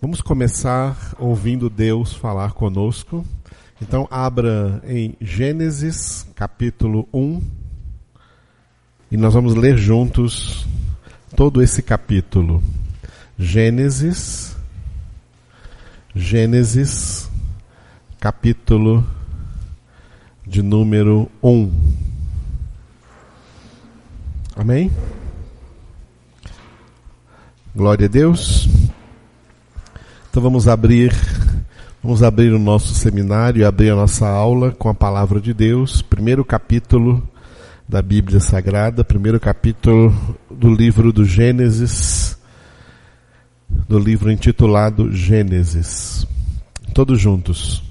Vamos começar ouvindo Deus falar conosco. Então, abra em Gênesis, capítulo 1, e nós vamos ler juntos todo esse capítulo. Gênesis, Gênesis, capítulo de número 1. Amém? Glória a Deus. Então vamos abrir, vamos abrir o nosso seminário, abrir a nossa aula com a palavra de Deus, primeiro capítulo da Bíblia Sagrada, primeiro capítulo do livro do Gênesis, do livro intitulado Gênesis. Todos juntos.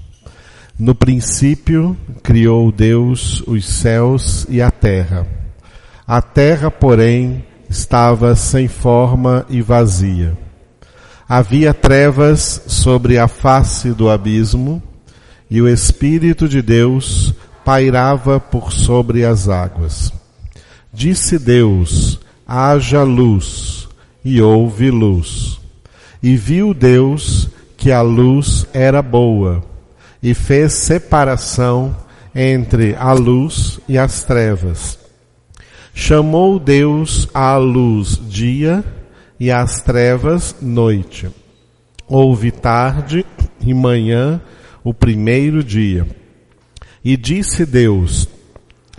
No princípio criou Deus os céus e a terra. A terra, porém, estava sem forma e vazia Havia trevas sobre a face do abismo, e o Espírito de Deus pairava por sobre as águas. Disse Deus: haja luz, e houve luz. E viu Deus que a luz era boa, e fez separação entre a luz e as trevas. Chamou Deus à luz dia, e as trevas noite. Houve tarde e manhã o primeiro dia. E disse Deus: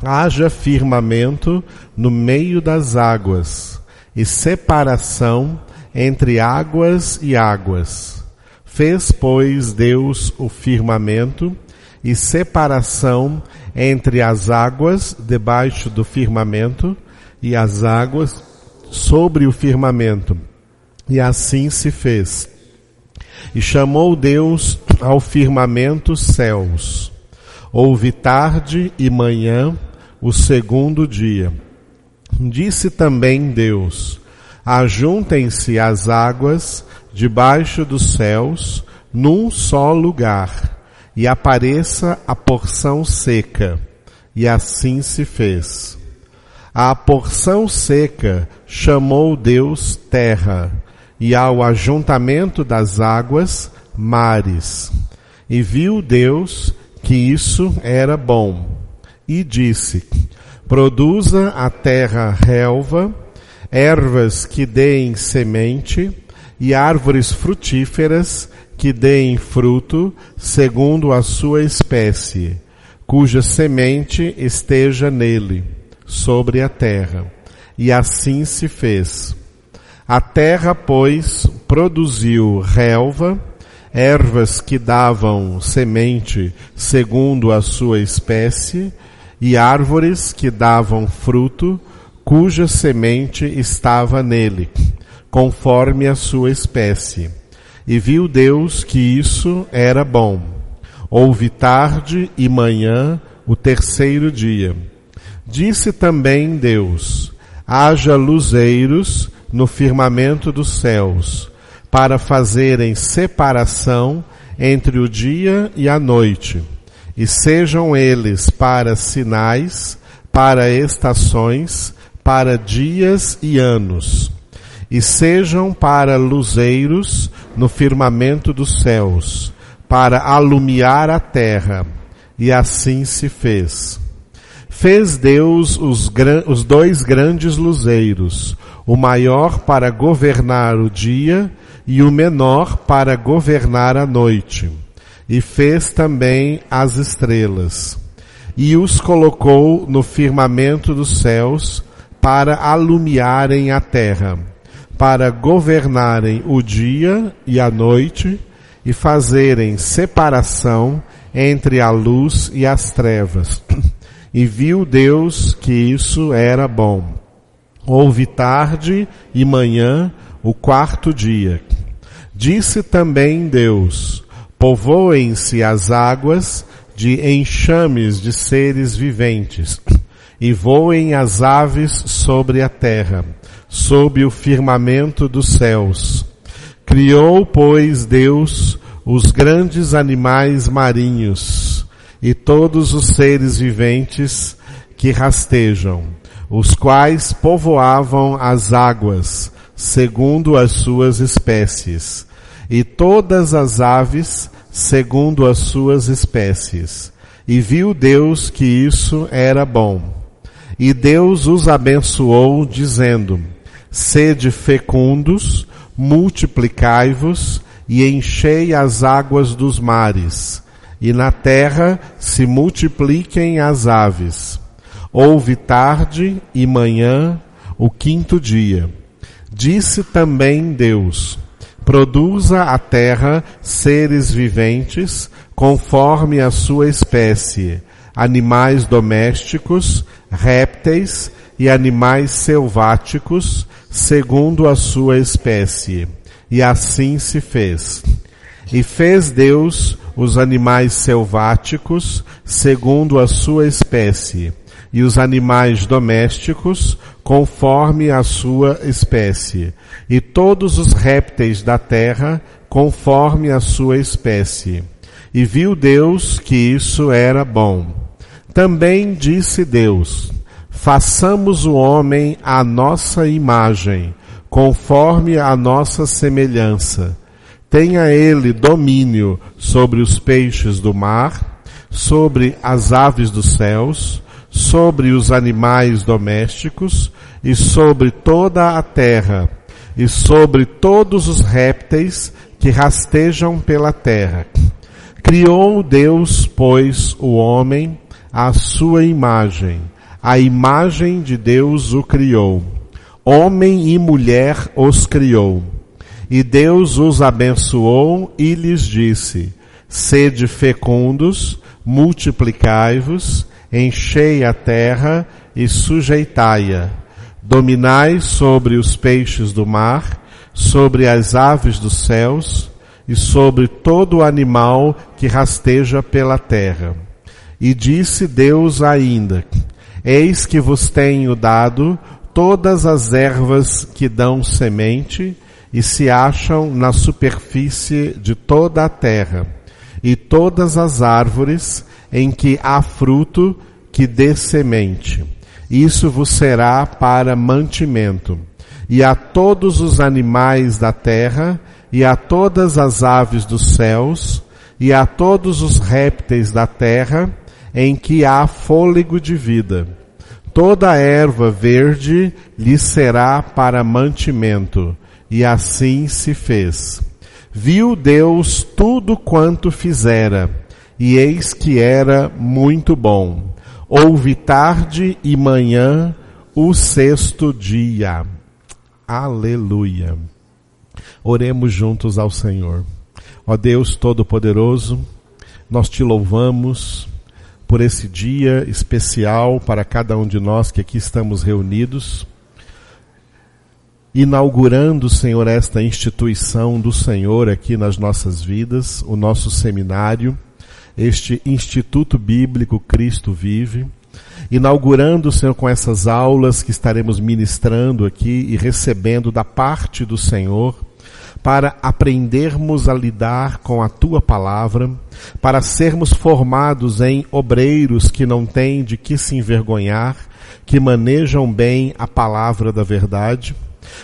haja firmamento no meio das águas, e separação entre águas e águas. Fez, pois, Deus o firmamento e separação entre as águas debaixo do firmamento e as águas sobre o firmamento. E assim se fez. E chamou Deus ao firmamento céus. Houve tarde e manhã o segundo dia. Disse também Deus: Ajuntem-se as águas debaixo dos céus num só lugar, e apareça a porção seca. E assim se fez. A porção seca chamou Deus terra, e ao ajuntamento das águas, mares. E viu Deus que isso era bom. E disse, produza a terra relva, ervas que deem semente, e árvores frutíferas que deem fruto, segundo a sua espécie, cuja semente esteja nele sobre a terra. E assim se fez. A terra, pois, produziu relva, ervas que davam semente segundo a sua espécie, e árvores que davam fruto, cuja semente estava nele, conforme a sua espécie. E viu Deus que isso era bom. Houve tarde e manhã o terceiro dia. Disse também Deus: haja luzeiros no firmamento dos céus, para fazerem separação entre o dia e a noite, e sejam eles para sinais, para estações, para dias e anos, e sejam para luzeiros no firmamento dos céus, para alumiar a terra. E assim se fez. Fez Deus os, os dois grandes luzeiros, o maior para governar o dia e o menor para governar a noite. E fez também as estrelas. E os colocou no firmamento dos céus para alumiarem a terra, para governarem o dia e a noite e fazerem separação entre a luz e as trevas. E viu Deus que isso era bom. Houve tarde e manhã o quarto dia. Disse também Deus: Povoem-se as águas de enxames de seres viventes, e voem as aves sobre a terra, sob o firmamento dos céus. Criou, pois, Deus os grandes animais marinhos, e todos os seres viventes que rastejam, os quais povoavam as águas, segundo as suas espécies, e todas as aves segundo as suas espécies. E viu Deus que isso era bom. E Deus os abençoou, dizendo: Sede fecundos, multiplicai-vos e enchei as águas dos mares, e na terra se multipliquem as aves. Houve tarde e manhã, o quinto dia. Disse também Deus: Produza a terra seres viventes, conforme a sua espécie, animais domésticos, répteis e animais selváticos, segundo a sua espécie. E assim se fez. E fez Deus os animais selváticos, segundo a sua espécie, e os animais domésticos conforme a sua espécie, e todos os répteis da terra conforme a sua espécie. E viu Deus que isso era bom. Também disse Deus: Façamos o homem à nossa imagem, conforme a nossa semelhança. Tenha ele domínio sobre os peixes do mar, sobre as aves dos céus, sobre os animais domésticos e sobre toda a terra e sobre todos os répteis que rastejam pela terra. Criou Deus, pois, o homem à sua imagem. A imagem de Deus o criou. Homem e mulher os criou. E Deus os abençoou e lhes disse: Sede fecundos, multiplicai-vos enchei a terra e sujeitai-a. Dominai sobre os peixes do mar, sobre as aves dos céus e sobre todo animal que rasteja pela terra. E disse Deus ainda, Eis que vos tenho dado todas as ervas que dão semente e se acham na superfície de toda a terra, e todas as árvores em que há fruto que dê semente. Isso vos será para mantimento. E a todos os animais da terra, e a todas as aves dos céus, e a todos os répteis da terra, em que há fôlego de vida. Toda erva verde lhe será para mantimento. E assim se fez. Viu Deus tudo quanto fizera e eis que era muito bom. Houve tarde e manhã o sexto dia. Aleluia. Oremos juntos ao Senhor. Ó Deus Todo-Poderoso, nós te louvamos por esse dia especial para cada um de nós que aqui estamos reunidos, inaugurando, Senhor, esta instituição do Senhor aqui nas nossas vidas, o nosso seminário este Instituto Bíblico Cristo Vive, inaugurando, Senhor, com essas aulas que estaremos ministrando aqui e recebendo da parte do Senhor, para aprendermos a lidar com a tua palavra, para sermos formados em obreiros que não têm de que se envergonhar, que manejam bem a palavra da verdade,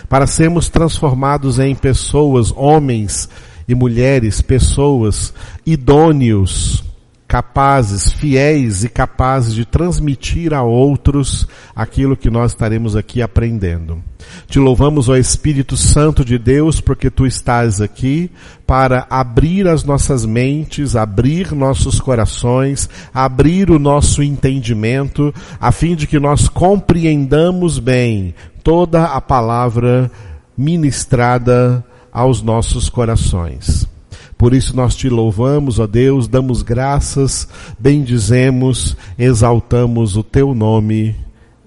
para sermos transformados em pessoas, homens e mulheres, pessoas idôneos, capazes, fiéis e capazes de transmitir a outros aquilo que nós estaremos aqui aprendendo. Te louvamos, ó Espírito Santo de Deus, porque tu estás aqui para abrir as nossas mentes, abrir nossos corações, abrir o nosso entendimento, a fim de que nós compreendamos bem toda a palavra ministrada aos nossos corações. Por isso nós te louvamos, ó Deus, damos graças, bendizemos, exaltamos o teu nome,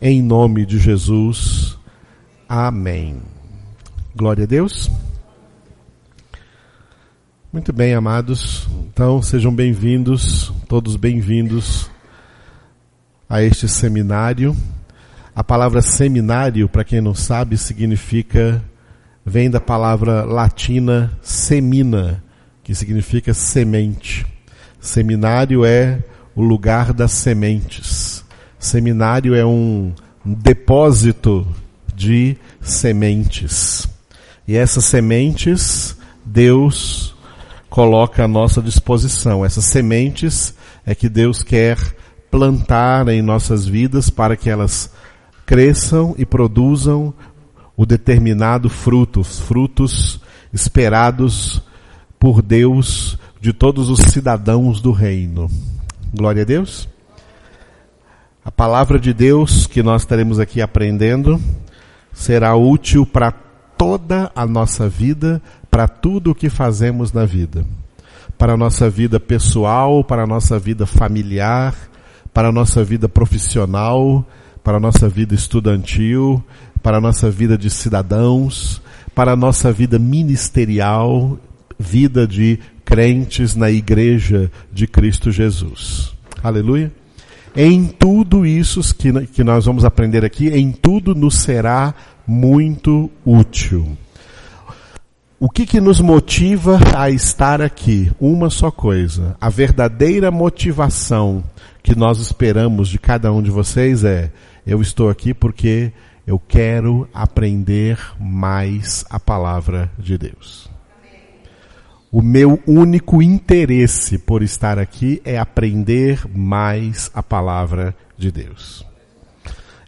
em nome de Jesus. Amém. Glória a Deus. Muito bem, amados. Então, sejam bem-vindos, todos bem-vindos a este seminário. A palavra seminário, para quem não sabe, significa vem da palavra latina semina, que significa semente. Seminário é o lugar das sementes. Seminário é um depósito de sementes. E essas sementes Deus coloca à nossa disposição. Essas sementes é que Deus quer plantar em nossas vidas para que elas cresçam e produzam o determinado fruto, frutos esperados por Deus de todos os cidadãos do reino. Glória a Deus. A palavra de Deus que nós estaremos aqui aprendendo será útil para toda a nossa vida, para tudo o que fazemos na vida. Para a nossa vida pessoal, para a nossa vida familiar, para a nossa vida profissional, para a nossa vida estudantil, para a nossa vida de cidadãos, para a nossa vida ministerial, vida de crentes na igreja de Cristo Jesus. Aleluia. Em tudo isso que, que nós vamos aprender aqui, em tudo nos será muito útil. O que, que nos motiva a estar aqui? Uma só coisa. A verdadeira motivação que nós esperamos de cada um de vocês é: eu estou aqui porque eu quero aprender mais a palavra de Deus. O meu único interesse por estar aqui é aprender mais a palavra de Deus.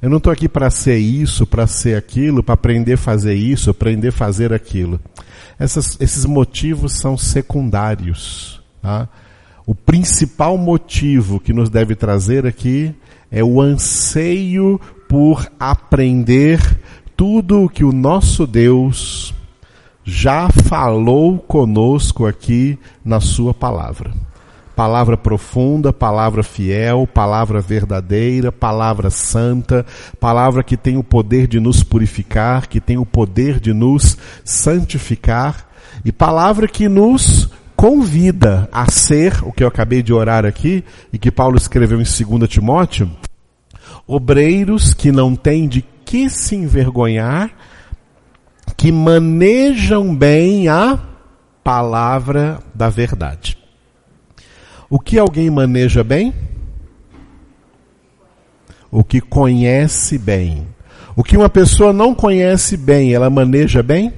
Eu não estou aqui para ser isso, para ser aquilo, para aprender a fazer isso, aprender a fazer aquilo. Essas, esses motivos são secundários. Tá? O principal motivo que nos deve trazer aqui é o anseio por aprender tudo o que o nosso Deus já falou conosco aqui na Sua palavra. Palavra profunda, palavra fiel, palavra verdadeira, palavra santa, palavra que tem o poder de nos purificar, que tem o poder de nos santificar, e palavra que nos convida a ser, o que eu acabei de orar aqui, e que Paulo escreveu em 2 Timóteo, obreiros que não têm de que se envergonhar, que manejam bem a palavra da verdade. O que alguém maneja bem? O que conhece bem. O que uma pessoa não conhece bem, ela maneja bem?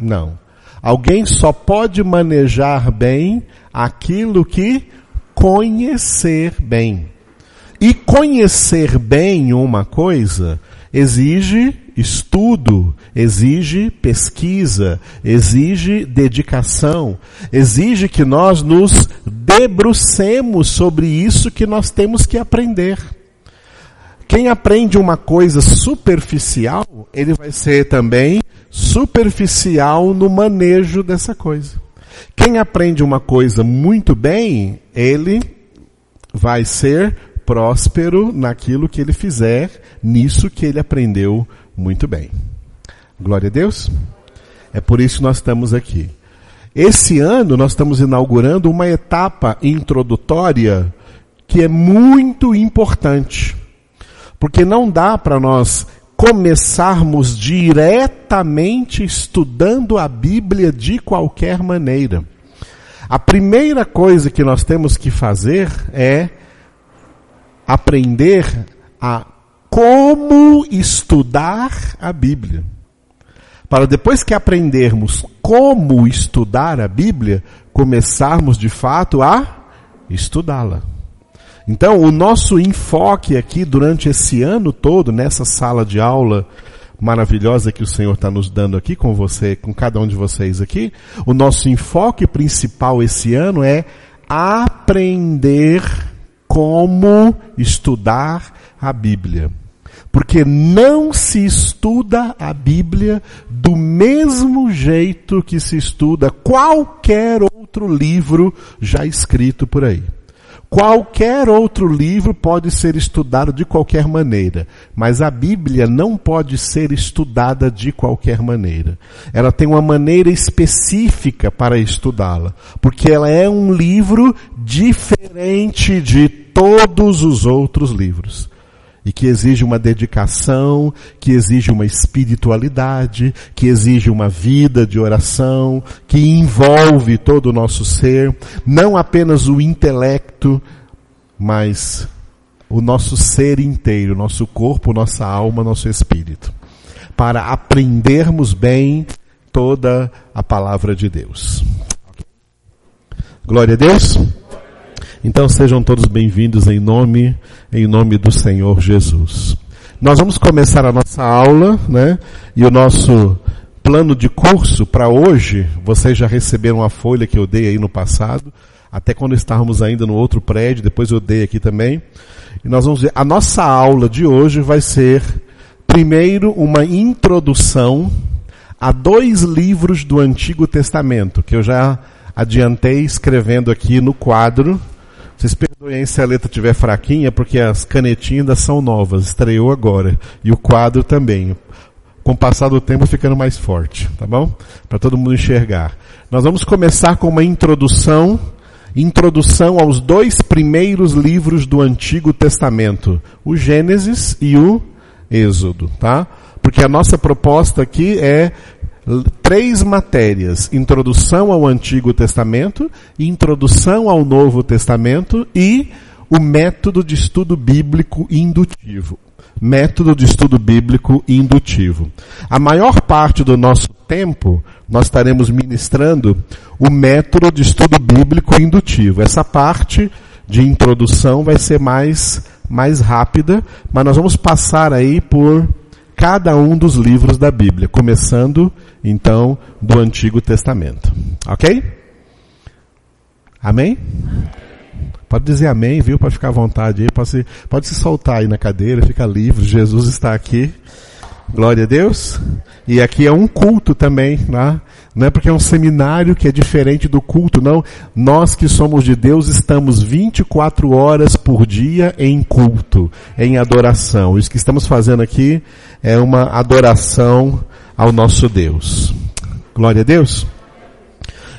Não. Alguém só pode manejar bem aquilo que conhecer bem. E conhecer bem uma coisa exige estudo, exige pesquisa, exige dedicação, exige que nós nos debrucemos sobre isso que nós temos que aprender. Quem aprende uma coisa superficial, ele vai ser também superficial no manejo dessa coisa. Quem aprende uma coisa muito bem, ele vai ser próspero naquilo que ele fizer, nisso que ele aprendeu muito bem. Glória a Deus. É por isso que nós estamos aqui. Esse ano nós estamos inaugurando uma etapa introdutória que é muito importante. Porque não dá para nós começarmos diretamente estudando a Bíblia de qualquer maneira. A primeira coisa que nós temos que fazer é aprender a como estudar a Bíblia. Para depois que aprendermos como estudar a Bíblia, começarmos de fato a estudá-la. Então, o nosso enfoque aqui durante esse ano todo, nessa sala de aula maravilhosa que o Senhor está nos dando aqui com você, com cada um de vocês aqui, o nosso enfoque principal esse ano é aprender como estudar a Bíblia. Porque não se estuda a Bíblia do mesmo jeito que se estuda qualquer outro livro já escrito por aí. Qualquer outro livro pode ser estudado de qualquer maneira, mas a Bíblia não pode ser estudada de qualquer maneira. Ela tem uma maneira específica para estudá-la, porque ela é um livro diferente de todos os outros livros e que exige uma dedicação, que exige uma espiritualidade, que exige uma vida de oração, que envolve todo o nosso ser, não apenas o intelecto, mas o nosso ser inteiro, nosso corpo, nossa alma, nosso espírito, para aprendermos bem toda a palavra de Deus. Glória a Deus. Então sejam todos bem-vindos em nome, em nome do Senhor Jesus. Nós vamos começar a nossa aula, né? E o nosso plano de curso para hoje, vocês já receberam a folha que eu dei aí no passado, até quando estávamos ainda no outro prédio, depois eu dei aqui também. E nós vamos ver, a nossa aula de hoje vai ser primeiro uma introdução a dois livros do Antigo Testamento, que eu já adiantei escrevendo aqui no quadro. Vocês perdoem se a letra estiver fraquinha, porque as canetinhas ainda são novas, estreou agora. E o quadro também. Com o passar do tempo ficando mais forte, tá bom? Para todo mundo enxergar. Nós vamos começar com uma introdução, introdução aos dois primeiros livros do Antigo Testamento, o Gênesis e o Êxodo, tá? Porque a nossa proposta aqui é três matérias: introdução ao Antigo Testamento, introdução ao Novo Testamento e o método de estudo bíblico indutivo. Método de estudo bíblico indutivo. A maior parte do nosso tempo nós estaremos ministrando o método de estudo bíblico indutivo. Essa parte de introdução vai ser mais mais rápida, mas nós vamos passar aí por cada um dos livros da Bíblia, começando então do Antigo Testamento. Ok? Amém? Pode dizer amém, viu? Pode ficar à vontade aí, pode se, pode se soltar aí na cadeira, fica livre, Jesus está aqui. Glória a Deus. E aqui é um culto também, né? Não é porque é um seminário que é diferente do culto, não. Nós que somos de Deus estamos 24 horas por dia em culto, em adoração. Isso que estamos fazendo aqui é uma adoração ao nosso Deus. Glória a Deus.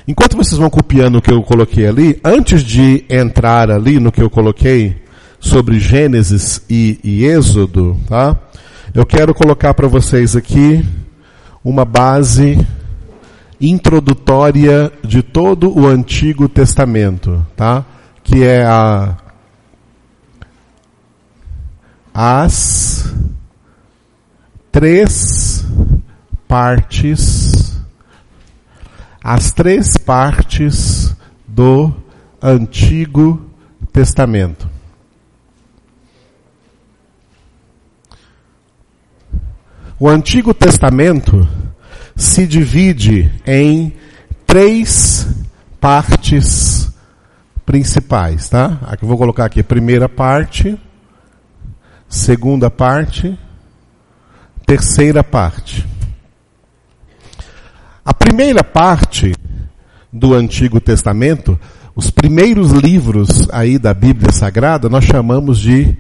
Enquanto vocês vão copiando o que eu coloquei ali, antes de entrar ali no que eu coloquei sobre Gênesis e, e Êxodo, tá? Eu quero colocar para vocês aqui uma base introdutória de todo o Antigo Testamento, tá? Que é a as três partes as três partes do Antigo Testamento. O Antigo Testamento se divide em três partes principais, tá? Aqui eu vou colocar aqui primeira parte, segunda parte, terceira parte. A primeira parte do Antigo Testamento, os primeiros livros aí da Bíblia Sagrada, nós chamamos de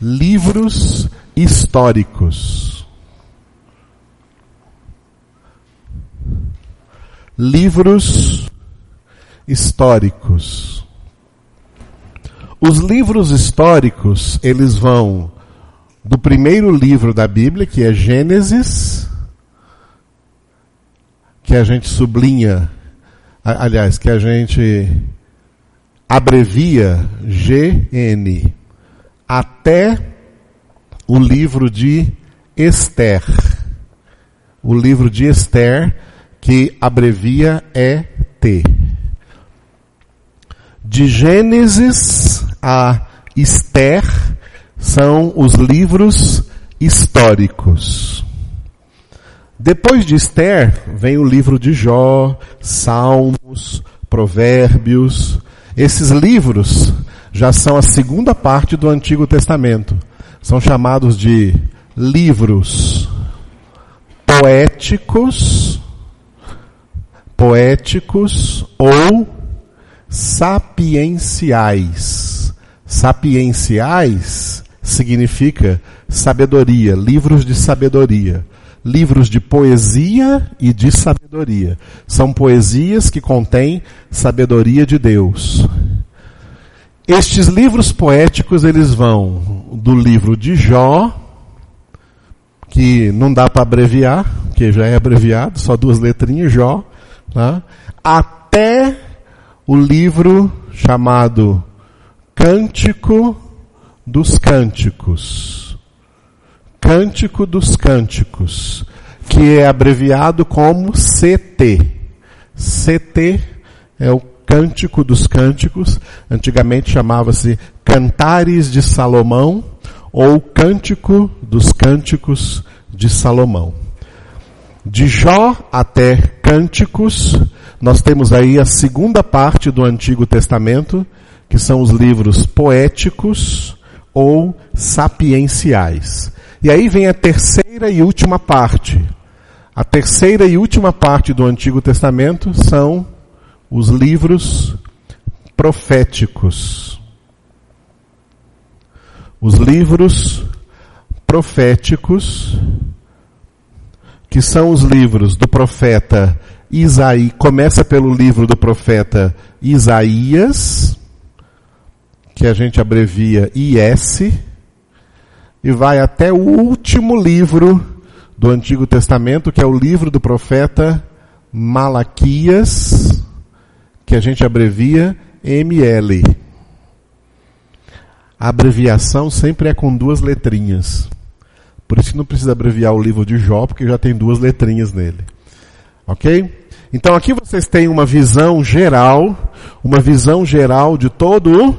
livros históricos. Livros históricos. Os livros históricos, eles vão do primeiro livro da Bíblia, que é Gênesis, que a gente sublinha, aliás, que a gente abrevia GN, até o livro de Esther. O livro de Esther, que abrevia ET. De Gênesis a Esther são os livros históricos. Depois de Esther vem o livro de Jó, Salmos, Provérbios. Esses livros já são a segunda parte do Antigo Testamento. São chamados de livros poéticos poéticos ou sapienciais. Sapienciais significa sabedoria, livros de sabedoria. Livros de poesia e de sabedoria. São poesias que contêm sabedoria de Deus. Estes livros poéticos eles vão do livro de Jó, que não dá para abreviar, que já é abreviado, só duas letrinhas, Jó, né? até o livro chamado Cântico dos Cânticos. Cântico dos Cânticos. que é abreviado como CT. CT é o Cântico dos Cânticos, antigamente chamava-se Cantares de Salomão ou Cântico dos Cânticos de Salomão. De Jó até Cânticos, nós temos aí a segunda parte do Antigo Testamento, que são os livros poéticos ou sapienciais. E aí vem a terceira e última parte. A terceira e última parte do Antigo Testamento são os livros proféticos. Os livros proféticos, que são os livros do profeta Isaías, começa pelo livro do profeta Isaías, que a gente abrevia IS, e vai até o último livro do Antigo Testamento, que é o livro do profeta Malaquias, que a gente abrevia ML. A abreviação sempre é com duas letrinhas. Por isso que não precisa abreviar o livro de Jó, porque já tem duas letrinhas nele. Ok? Então aqui vocês têm uma visão geral, uma visão geral de todo o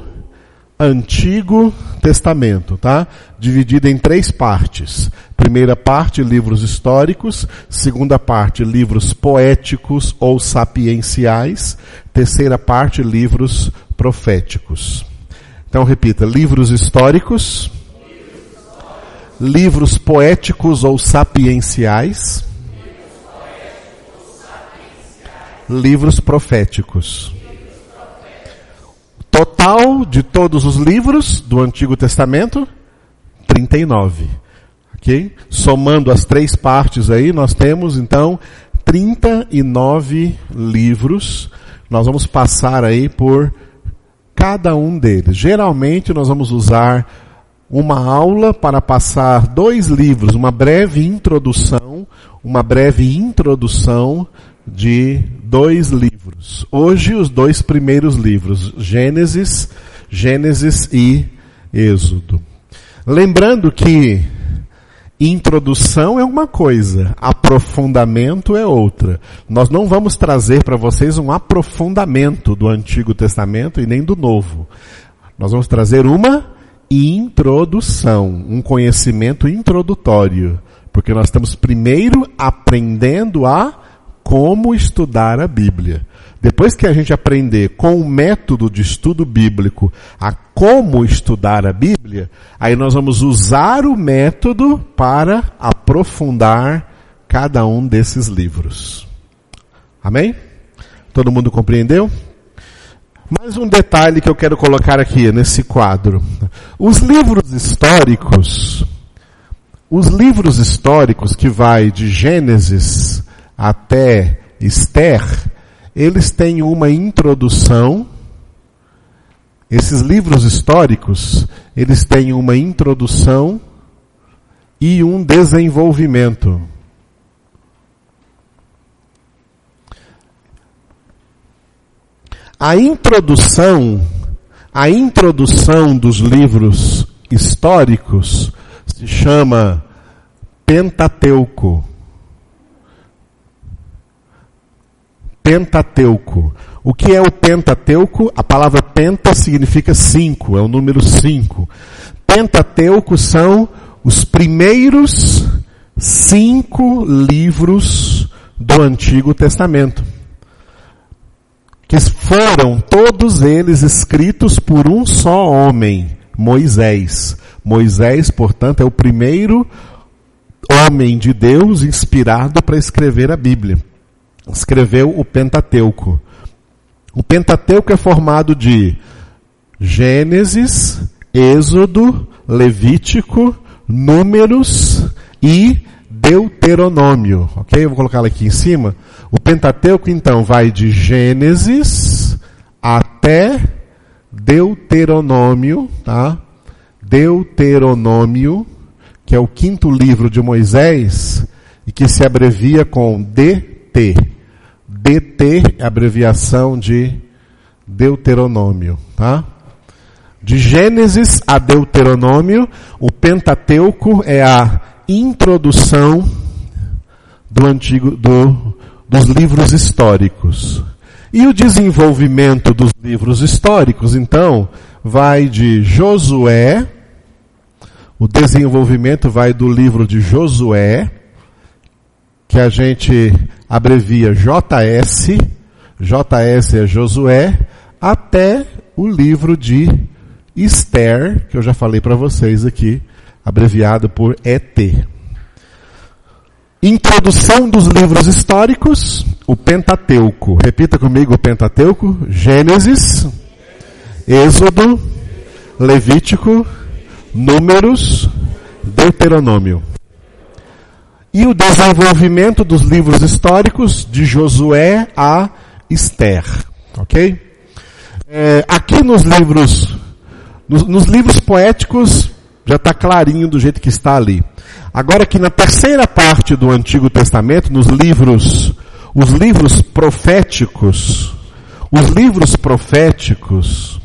Antigo Testamento, tá? Dividido em três partes. Primeira parte, livros históricos. Segunda parte, livros poéticos ou sapienciais. Terceira parte, livros proféticos. Então repita, livros históricos, livros poéticos ou sapienciais, livros proféticos. Total de todos os livros do Antigo Testamento, 39. Ok? Somando as três partes aí, nós temos então 39 livros. Nós vamos passar aí por cada um deles. Geralmente nós vamos usar uma aula para passar dois livros, uma breve introdução, uma breve introdução de dois livros. Hoje, os dois primeiros livros, Gênesis, Gênesis e Êxodo. Lembrando que introdução é uma coisa, aprofundamento é outra. Nós não vamos trazer para vocês um aprofundamento do Antigo Testamento e nem do Novo. Nós vamos trazer uma introdução, um conhecimento introdutório, porque nós estamos primeiro aprendendo a como estudar a Bíblia. Depois que a gente aprender com o método de estudo bíblico a como estudar a Bíblia, aí nós vamos usar o método para aprofundar cada um desses livros. Amém? Todo mundo compreendeu? Mais um detalhe que eu quero colocar aqui nesse quadro. Os livros históricos, os livros históricos que vai de Gênesis até Esther, eles têm uma introdução. Esses livros históricos, eles têm uma introdução e um desenvolvimento. A introdução, a introdução dos livros históricos se chama Pentateuco. Pentateuco. O que é o Pentateuco? A palavra penta significa cinco, é o número cinco. Pentateuco são os primeiros cinco livros do Antigo Testamento. Que foram todos eles escritos por um só homem, Moisés. Moisés, portanto, é o primeiro homem de Deus inspirado para escrever a Bíblia escreveu o Pentateuco. O Pentateuco é formado de Gênesis, Êxodo, Levítico, Números e Deuteronômio. Ok? Vou colocá-lo aqui em cima. O Pentateuco, então, vai de Gênesis até Deuteronômio, tá? Deuteronômio, que é o quinto livro de Moisés e que se abrevia com DT. DT é abreviação de Deuteronômio, tá? De Gênesis a Deuteronômio, o Pentateuco é a introdução do antigo, do, dos livros históricos. E o desenvolvimento dos livros históricos, então, vai de Josué, o desenvolvimento vai do livro de Josué, que a gente abrevia JS, JS é Josué, até o livro de Esther, que eu já falei para vocês aqui, abreviado por ET. Introdução dos livros históricos, o Pentateuco. Repita comigo o Pentateuco: Gênesis, Êxodo, Levítico, Números, Deuteronômio e o desenvolvimento dos livros históricos de Josué a Esther. Ok? É, aqui nos livros, nos, nos livros poéticos, já está clarinho do jeito que está ali. Agora aqui na terceira parte do Antigo Testamento, nos livros, os livros proféticos, os livros proféticos,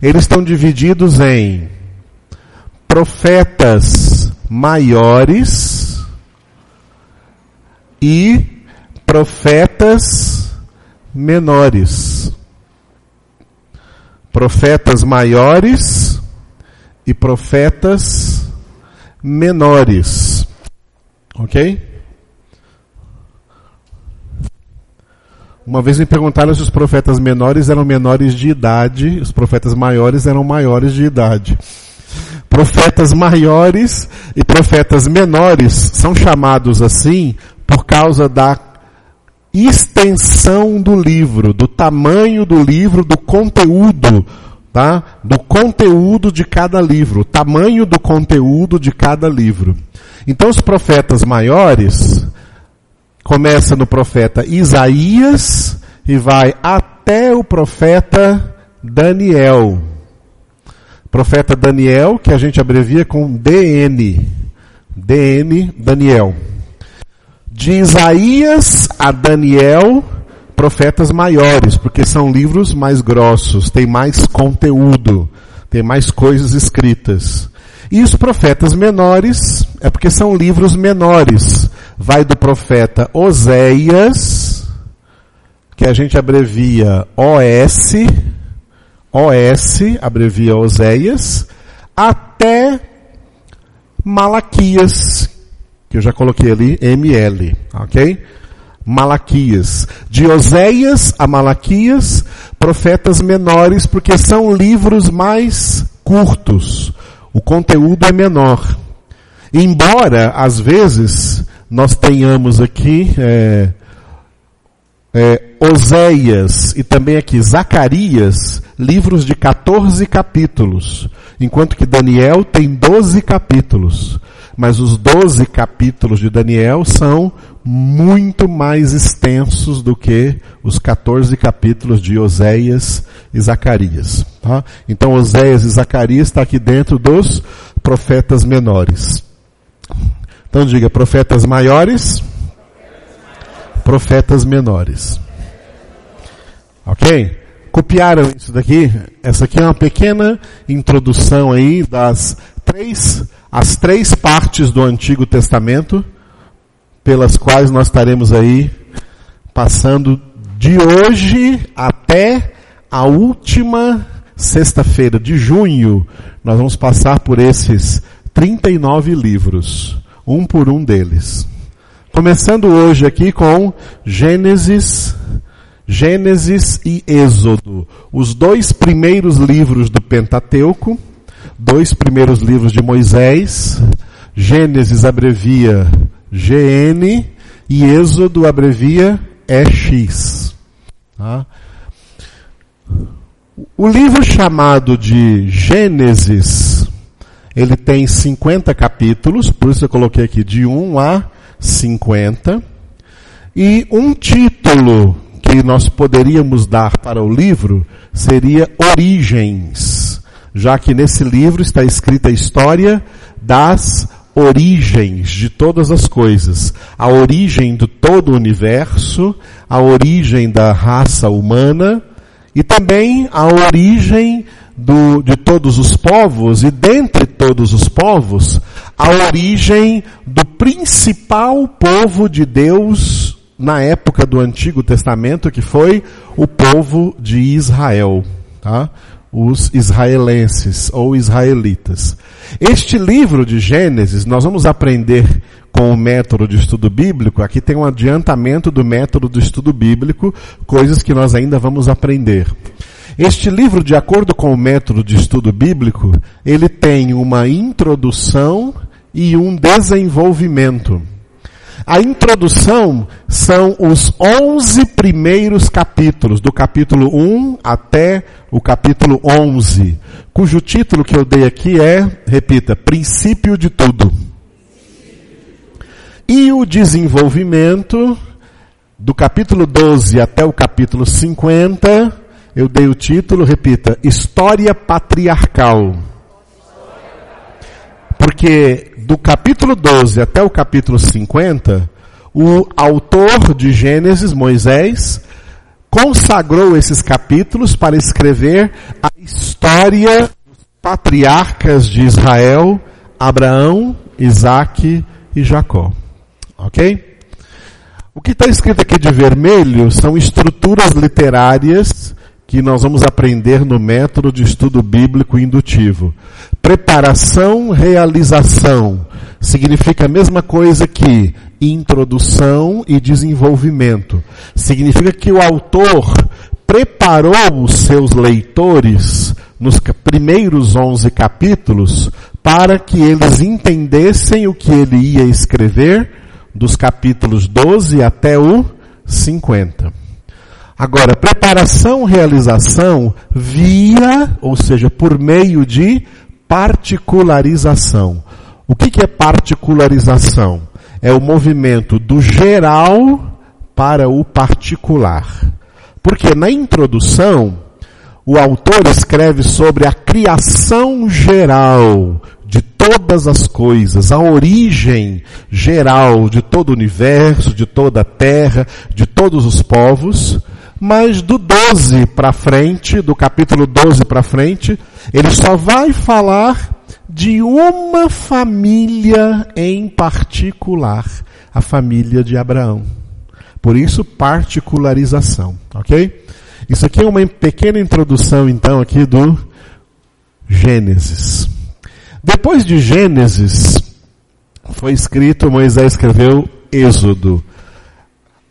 eles estão divididos em profetas maiores, e profetas menores. Profetas maiores e profetas menores. Ok? Uma vez me perguntaram se os profetas menores eram menores de idade, os profetas maiores eram maiores de idade. Profetas maiores e profetas menores são chamados assim por causa da extensão do livro, do tamanho do livro, do conteúdo, tá? Do conteúdo de cada livro, tamanho do conteúdo de cada livro. Então os profetas maiores começa no profeta Isaías e vai até o profeta Daniel. Profeta Daniel, que a gente abrevia com DN. DN Daniel de Isaías a Daniel, profetas maiores, porque são livros mais grossos, tem mais conteúdo, tem mais coisas escritas. E os profetas menores, é porque são livros menores. Vai do profeta Oséias, que a gente abrevia OS, OS, abrevia Oséias, até Malaquias, que eu já coloquei ali, ML, ok? Malaquias. De Oséias a Malaquias, profetas menores, porque são livros mais curtos. O conteúdo é menor. Embora, às vezes, nós tenhamos aqui é, é, Oséias e também aqui Zacarias, livros de 14 capítulos, enquanto que Daniel tem 12 capítulos mas os 12 capítulos de Daniel são muito mais extensos do que os 14 capítulos de Oséias e Zacarias. Tá? Então Oséias e Zacarias está aqui dentro dos profetas menores. Então diga, profetas maiores, profetas menores. Ok? Copiaram isso daqui? Essa aqui é uma pequena introdução aí das três as três partes do Antigo Testamento, pelas quais nós estaremos aí passando de hoje até a última sexta-feira de junho. Nós vamos passar por esses 39 livros, um por um deles. Começando hoje aqui com Gênesis, Gênesis e Êxodo, os dois primeiros livros do Pentateuco dois primeiros livros de Moisés, Gênesis abrevia GN e Êxodo abrevia EX. Tá? O livro chamado de Gênesis, ele tem 50 capítulos, por isso eu coloquei aqui de 1 a 50. E um título que nós poderíamos dar para o livro seria Origens já que nesse livro está escrita a história das origens de todas as coisas, a origem do todo o universo, a origem da raça humana e também a origem do, de todos os povos e dentre todos os povos, a origem do principal povo de Deus na época do Antigo Testamento, que foi o povo de Israel, tá? Os israelenses ou israelitas. Este livro de Gênesis, nós vamos aprender com o método de estudo bíblico. Aqui tem um adiantamento do método do estudo bíblico, coisas que nós ainda vamos aprender. Este livro, de acordo com o método de estudo bíblico, ele tem uma introdução e um desenvolvimento. A introdução são os 11 primeiros capítulos, do capítulo 1 até o capítulo 11, cujo título que eu dei aqui é, repita, Princípio de Tudo. E o desenvolvimento, do capítulo 12 até o capítulo 50, eu dei o título, repita, História Patriarcal. Porque do capítulo 12 até o capítulo 50, o autor de Gênesis, Moisés, consagrou esses capítulos para escrever a história dos patriarcas de Israel, Abraão, Isaac e Jacó. Ok? O que está escrito aqui de vermelho são estruturas literárias que nós vamos aprender no método de estudo bíblico indutivo. Preparação, realização significa a mesma coisa que introdução e desenvolvimento. Significa que o autor preparou os seus leitores nos primeiros 11 capítulos para que eles entendessem o que ele ia escrever dos capítulos 12 até o 50. Agora, preparação, realização via, ou seja, por meio de particularização. O que, que é particularização? É o movimento do geral para o particular. Porque na introdução, o autor escreve sobre a criação geral de todas as coisas, a origem geral de todo o universo, de toda a terra, de todos os povos, mas do 12 para frente, do capítulo 12 para frente, ele só vai falar de uma família em particular, a família de Abraão. Por isso, particularização, ok? Isso aqui é uma pequena introdução, então, aqui do Gênesis. Depois de Gênesis, foi escrito, Moisés escreveu Êxodo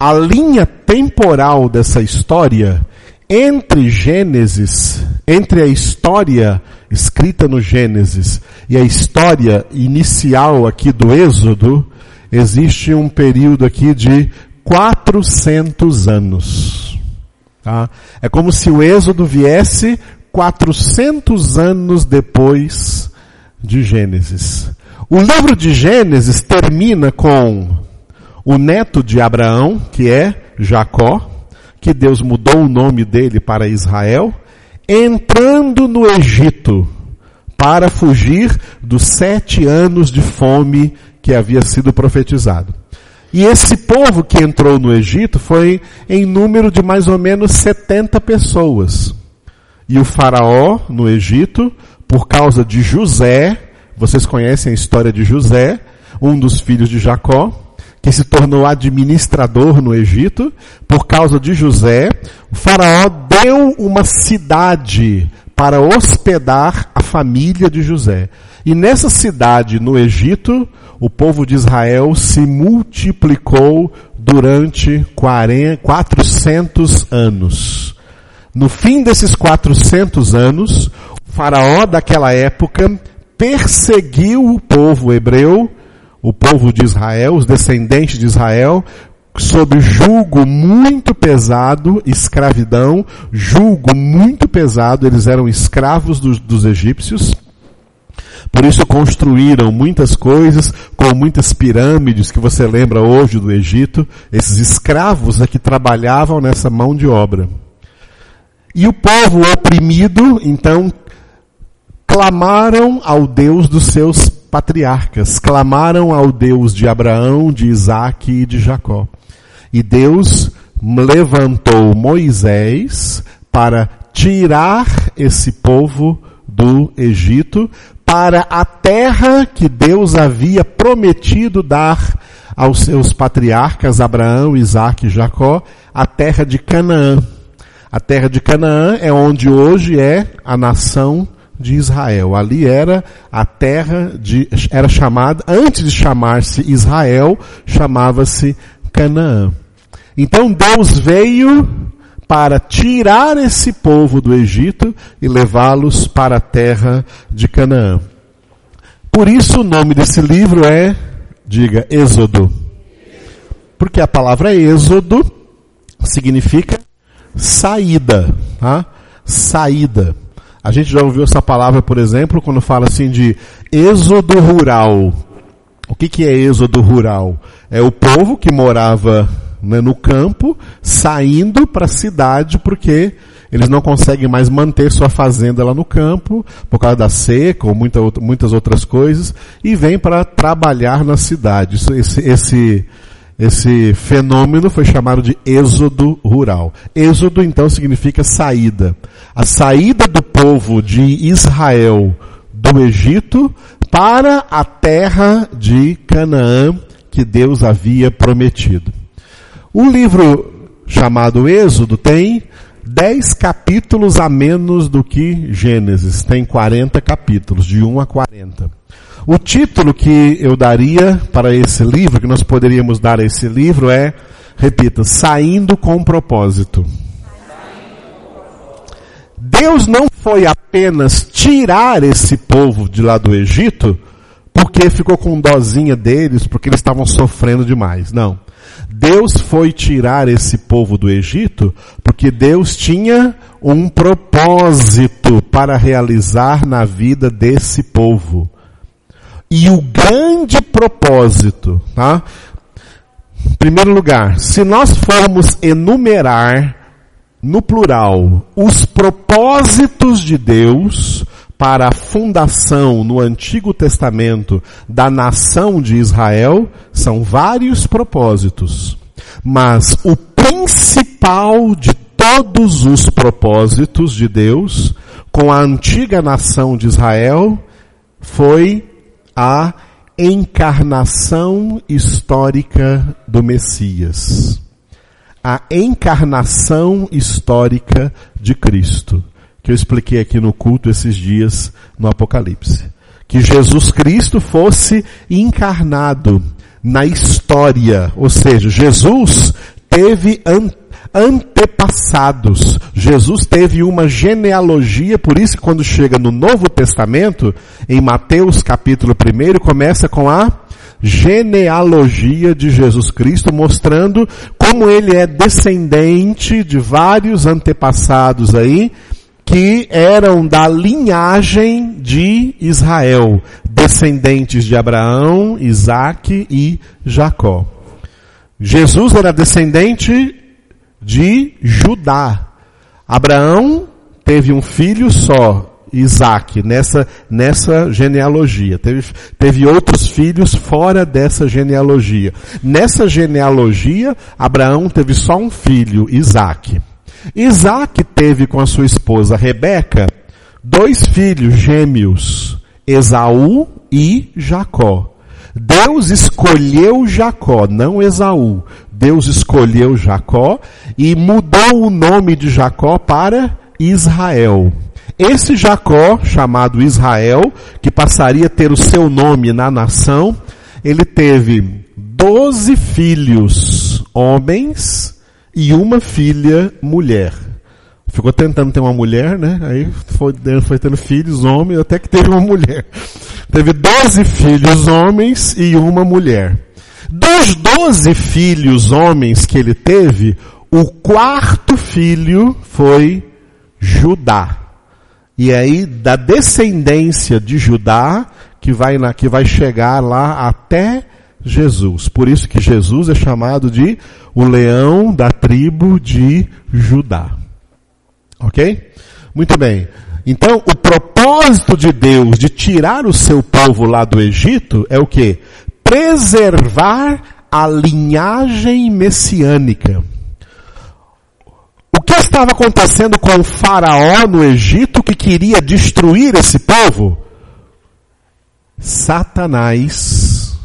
a linha temporal dessa história entre Gênesis, entre a história escrita no Gênesis e a história inicial aqui do Êxodo, existe um período aqui de 400 anos. Tá? É como se o Êxodo viesse 400 anos depois de Gênesis. O livro de Gênesis termina com o neto de Abraão, que é Jacó, que Deus mudou o nome dele para Israel, entrando no Egito para fugir dos sete anos de fome que havia sido profetizado. E esse povo que entrou no Egito foi em número de mais ou menos 70 pessoas. E o faraó no Egito, por causa de José, vocês conhecem a história de José, um dos filhos de Jacó, que se tornou administrador no Egito, por causa de José, o faraó deu uma cidade para hospedar a família de José. E nessa cidade, no Egito, o povo de Israel se multiplicou durante 40, 400 anos. No fim desses 400 anos, o faraó daquela época perseguiu o povo hebreu o povo de Israel, os descendentes de Israel, sob julgo muito pesado, escravidão, julgo muito pesado, eles eram escravos dos, dos egípcios. Por isso construíram muitas coisas, com muitas pirâmides que você lembra hoje do Egito. Esses escravos é que trabalhavam nessa mão de obra. E o povo oprimido, então, clamaram ao Deus dos seus patriarcas clamaram ao Deus de Abraão, de Isaac e de Jacó. E Deus levantou Moisés para tirar esse povo do Egito para a terra que Deus havia prometido dar aos seus patriarcas Abraão, Isaac e Jacó, a terra de Canaã. A terra de Canaã é onde hoje é a nação de Israel. Ali era a terra de, era chamada, antes de chamar-se Israel, chamava-se Canaã. Então Deus veio para tirar esse povo do Egito e levá-los para a terra de Canaã. Por isso o nome desse livro é, diga, Êxodo. Porque a palavra Êxodo significa saída, tá? Saída. A gente já ouviu essa palavra, por exemplo, quando fala assim de êxodo rural. O que, que é êxodo rural? É o povo que morava né, no campo, saindo para a cidade porque eles não conseguem mais manter sua fazenda lá no campo, por causa da seca ou muita, muitas outras coisas, e vêm para trabalhar na cidade. Isso, esse, esse, esse fenômeno foi chamado de êxodo rural. Êxodo então significa saída. A saída do povo de Israel do Egito para a terra de Canaã que Deus havia prometido. O livro chamado Êxodo tem 10 capítulos a menos do que Gênesis, tem 40 capítulos, de 1 a 40. O título que eu daria para esse livro, que nós poderíamos dar a esse livro é, repita, Saindo com propósito. Deus não foi apenas tirar esse povo de lá do Egito, porque ficou com dozinha deles, porque eles estavam sofrendo demais. Não. Deus foi tirar esse povo do Egito porque Deus tinha um propósito para realizar na vida desse povo. E o grande propósito, tá? Em primeiro lugar, se nós formos enumerar no plural os propósitos de Deus, para a fundação no Antigo Testamento da nação de Israel são vários propósitos. Mas o principal de todos os propósitos de Deus com a antiga nação de Israel foi a encarnação histórica do Messias. A encarnação histórica de Cristo que eu expliquei aqui no culto esses dias no Apocalipse. Que Jesus Cristo fosse encarnado na história, ou seja, Jesus teve an antepassados. Jesus teve uma genealogia, por isso que quando chega no Novo Testamento, em Mateus capítulo 1, começa com a genealogia de Jesus Cristo, mostrando como ele é descendente de vários antepassados aí, que eram da linhagem de Israel, descendentes de Abraão, Isaac e Jacó. Jesus era descendente de Judá. Abraão teve um filho só, Isaac, nessa, nessa genealogia. Teve, teve outros filhos fora dessa genealogia. Nessa genealogia, Abraão teve só um filho, Isaac. Isaac teve com a sua esposa Rebeca dois filhos gêmeos, Esaú e Jacó. Deus escolheu Jacó, não Esaú. Deus escolheu Jacó e mudou o nome de Jacó para Israel. Esse Jacó, chamado Israel, que passaria a ter o seu nome na nação, ele teve doze filhos homens e uma filha mulher. Ficou tentando ter uma mulher, né? Aí foi, foi tendo filhos, homens, até que teve uma mulher. Teve doze filhos homens e uma mulher. Dos doze filhos homens que ele teve, o quarto filho foi Judá. E aí, da descendência de Judá, que vai, na, que vai chegar lá até Jesus. Por isso que Jesus é chamado de o leão da tribo de Judá. Ok? Muito bem. Então, o propósito de Deus de tirar o seu povo lá do Egito é o que? Preservar a linhagem messiânica. O que estava acontecendo com o faraó no Egito que queria destruir esse povo? Satanás,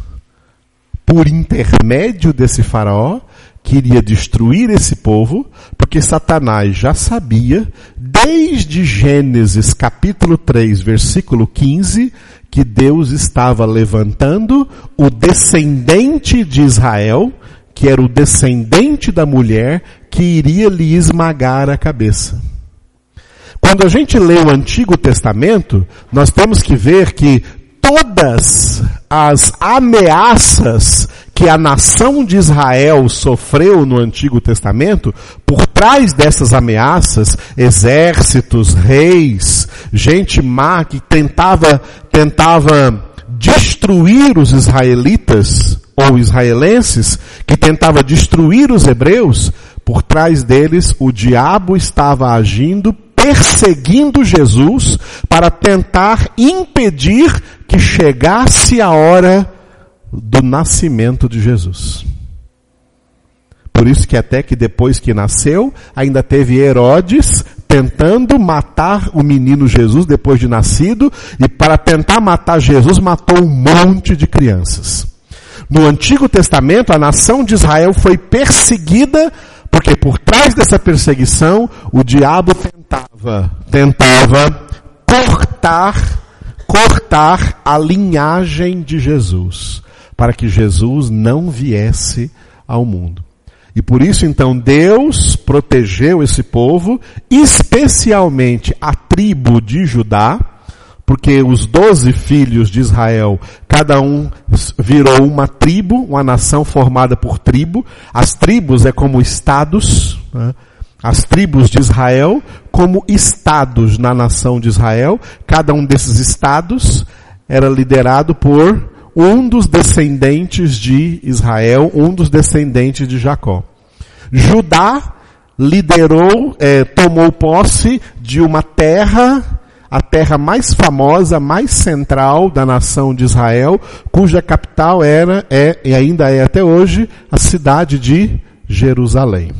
por intermédio desse faraó, queria destruir esse povo, porque Satanás já sabia, desde Gênesis capítulo 3, versículo 15, que Deus estava levantando o descendente de Israel, que era o descendente da mulher, que iria lhe esmagar a cabeça. Quando a gente lê o Antigo Testamento, nós temos que ver que todas as ameaças que a nação de Israel sofreu no Antigo Testamento, por trás dessas ameaças, exércitos, reis, gente má que tentava, tentava destruir os israelitas ou israelenses, que tentava destruir os hebreus, por trás deles o diabo estava agindo, perseguindo Jesus para tentar impedir que chegasse a hora do nascimento de Jesus. Por isso que até que depois que nasceu, ainda teve Herodes tentando matar o menino Jesus depois de nascido, e para tentar matar Jesus matou um monte de crianças. No Antigo Testamento, a nação de Israel foi perseguida, porque por trás dessa perseguição, o diabo tentava, tentava cortar, cortar a linhagem de Jesus para que Jesus não viesse ao mundo. E por isso então Deus protegeu esse povo, especialmente a tribo de Judá, porque os doze filhos de Israel, cada um virou uma tribo, uma nação formada por tribo. As tribos é como estados, né? as tribos de Israel como estados na nação de Israel. Cada um desses estados era liderado por um dos descendentes de Israel, um dos descendentes de Jacó. Judá liderou, é, tomou posse de uma terra, a terra mais famosa, mais central da nação de Israel, cuja capital era, é e ainda é até hoje, a cidade de Jerusalém.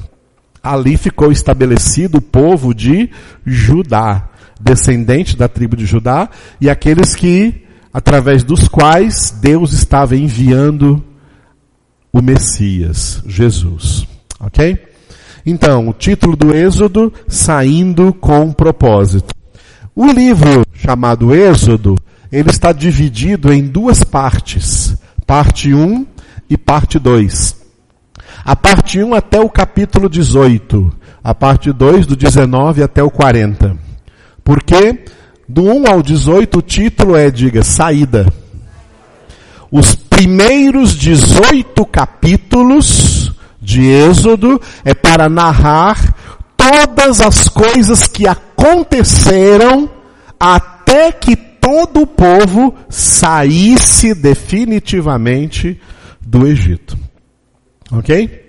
Ali ficou estabelecido o povo de Judá, descendente da tribo de Judá, e aqueles que através dos quais Deus estava enviando o Messias, Jesus. Ok? Então, o título do Êxodo, Saindo com Propósito. O livro chamado Êxodo, ele está dividido em duas partes. Parte 1 e parte 2. A parte 1 até o capítulo 18. A parte 2 do 19 até o 40. Por quê? Do 1 ao 18, o título é, diga, saída. Os primeiros 18 capítulos de Êxodo é para narrar todas as coisas que aconteceram até que todo o povo saísse definitivamente do Egito. Ok?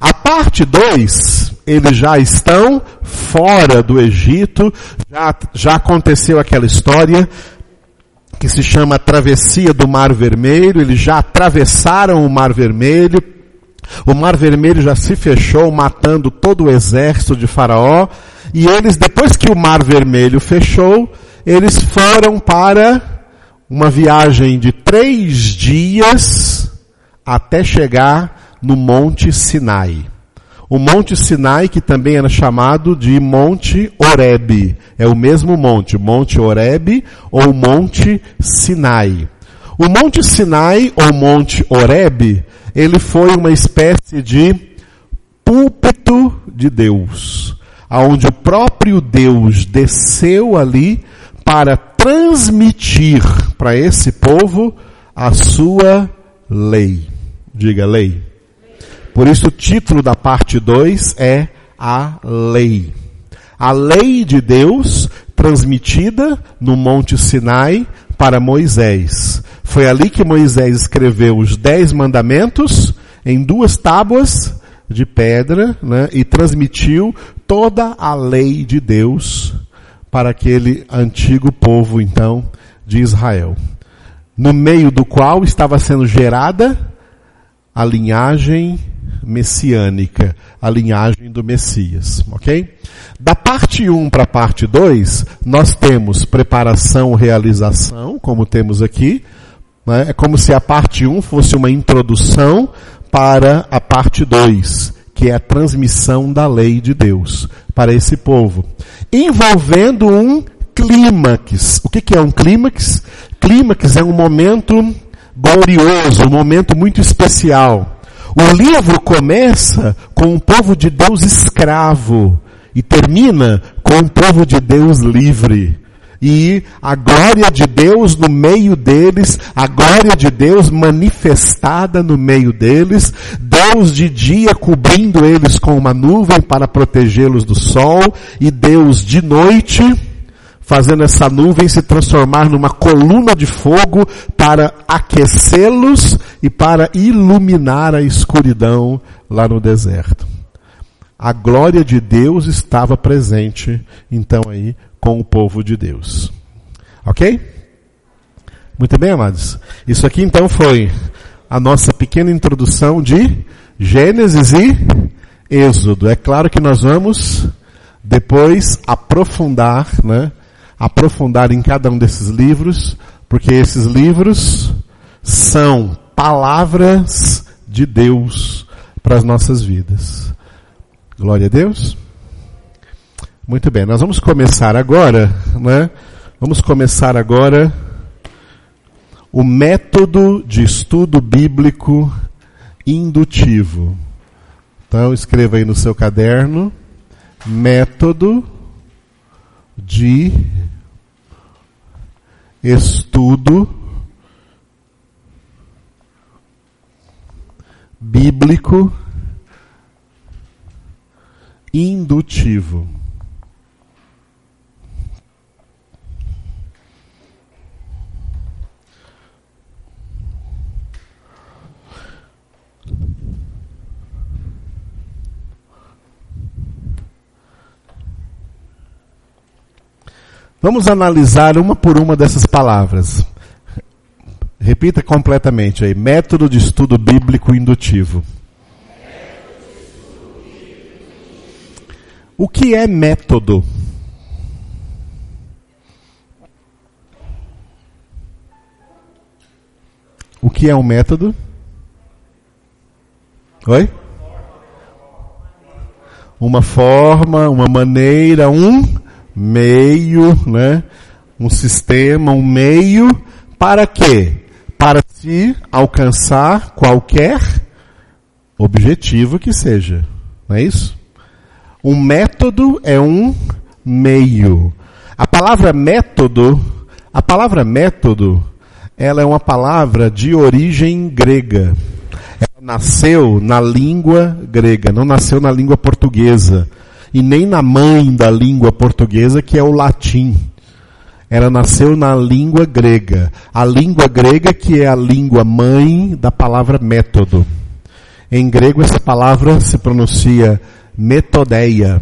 A parte 2, eles já estão fora do Egito, já, já aconteceu aquela história que se chama Travessia do Mar Vermelho, eles já atravessaram o Mar Vermelho, o Mar Vermelho já se fechou, matando todo o exército de Faraó, e eles, depois que o Mar Vermelho fechou, eles foram para uma viagem de três dias até chegar no Monte Sinai. O Monte Sinai, que também era chamado de Monte Oreb. É o mesmo monte, Monte Oreb ou Monte Sinai. O Monte Sinai ou Monte Oreb, ele foi uma espécie de púlpito de Deus, aonde o próprio Deus desceu ali para transmitir para esse povo a sua lei. Diga lei. Por isso o título da parte 2 é a lei. A lei de Deus transmitida no Monte Sinai para Moisés. Foi ali que Moisés escreveu os dez mandamentos em duas tábuas de pedra né, e transmitiu toda a lei de Deus para aquele antigo povo então de Israel. No meio do qual estava sendo gerada a linhagem messiânica, a linhagem do Messias, ok? Da parte 1 para a parte 2, nós temos preparação, realização, como temos aqui. Né? É como se a parte 1 fosse uma introdução para a parte 2, que é a transmissão da lei de Deus para esse povo, envolvendo um clímax. O que, que é um clímax? Clímax é um momento glorioso, um momento muito especial. O livro começa com um povo de Deus escravo e termina com um povo de Deus livre. E a glória de Deus no meio deles, a glória de Deus manifestada no meio deles, Deus de dia cobrindo eles com uma nuvem para protegê-los do sol, e Deus de noite fazendo essa nuvem se transformar numa coluna de fogo para aquecê-los e para iluminar a escuridão lá no deserto. A glória de Deus estava presente, então aí, com o povo de Deus. Ok? Muito bem, amados. Isso aqui então foi a nossa pequena introdução de Gênesis e Êxodo. É claro que nós vamos depois aprofundar, né? Aprofundar em cada um desses livros, porque esses livros são palavras de Deus para as nossas vidas. Glória a Deus. Muito bem, nós vamos começar agora, né? Vamos começar agora o método de estudo bíblico indutivo. Então escreva aí no seu caderno, método de estudo bíblico indutivo. Vamos analisar uma por uma dessas palavras. Repita completamente aí. Método de estudo bíblico indutivo. O que é método? O que é um método? Oi? Uma forma, uma maneira, um meio, né? Um sistema, um meio, para quê? Para se alcançar qualquer objetivo que seja. Não é isso? Um método é um meio. A palavra método, a palavra método, ela é uma palavra de origem grega. Ela nasceu na língua grega, não nasceu na língua portuguesa e nem na mãe da língua portuguesa, que é o latim. Ela nasceu na língua grega. A língua grega que é a língua mãe da palavra método. Em grego essa palavra se pronuncia metodeia.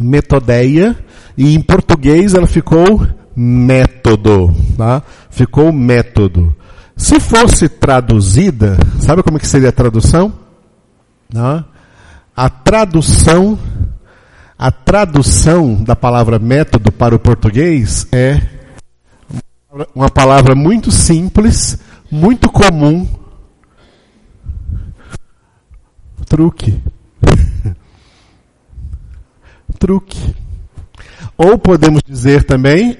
Metodeia. E em português ela ficou método. Tá? Ficou método. Se fosse traduzida, sabe como que seria a tradução? Tá? A tradução a tradução da palavra método para o português é uma palavra muito simples, muito comum. Truque. Truque. Ou podemos dizer também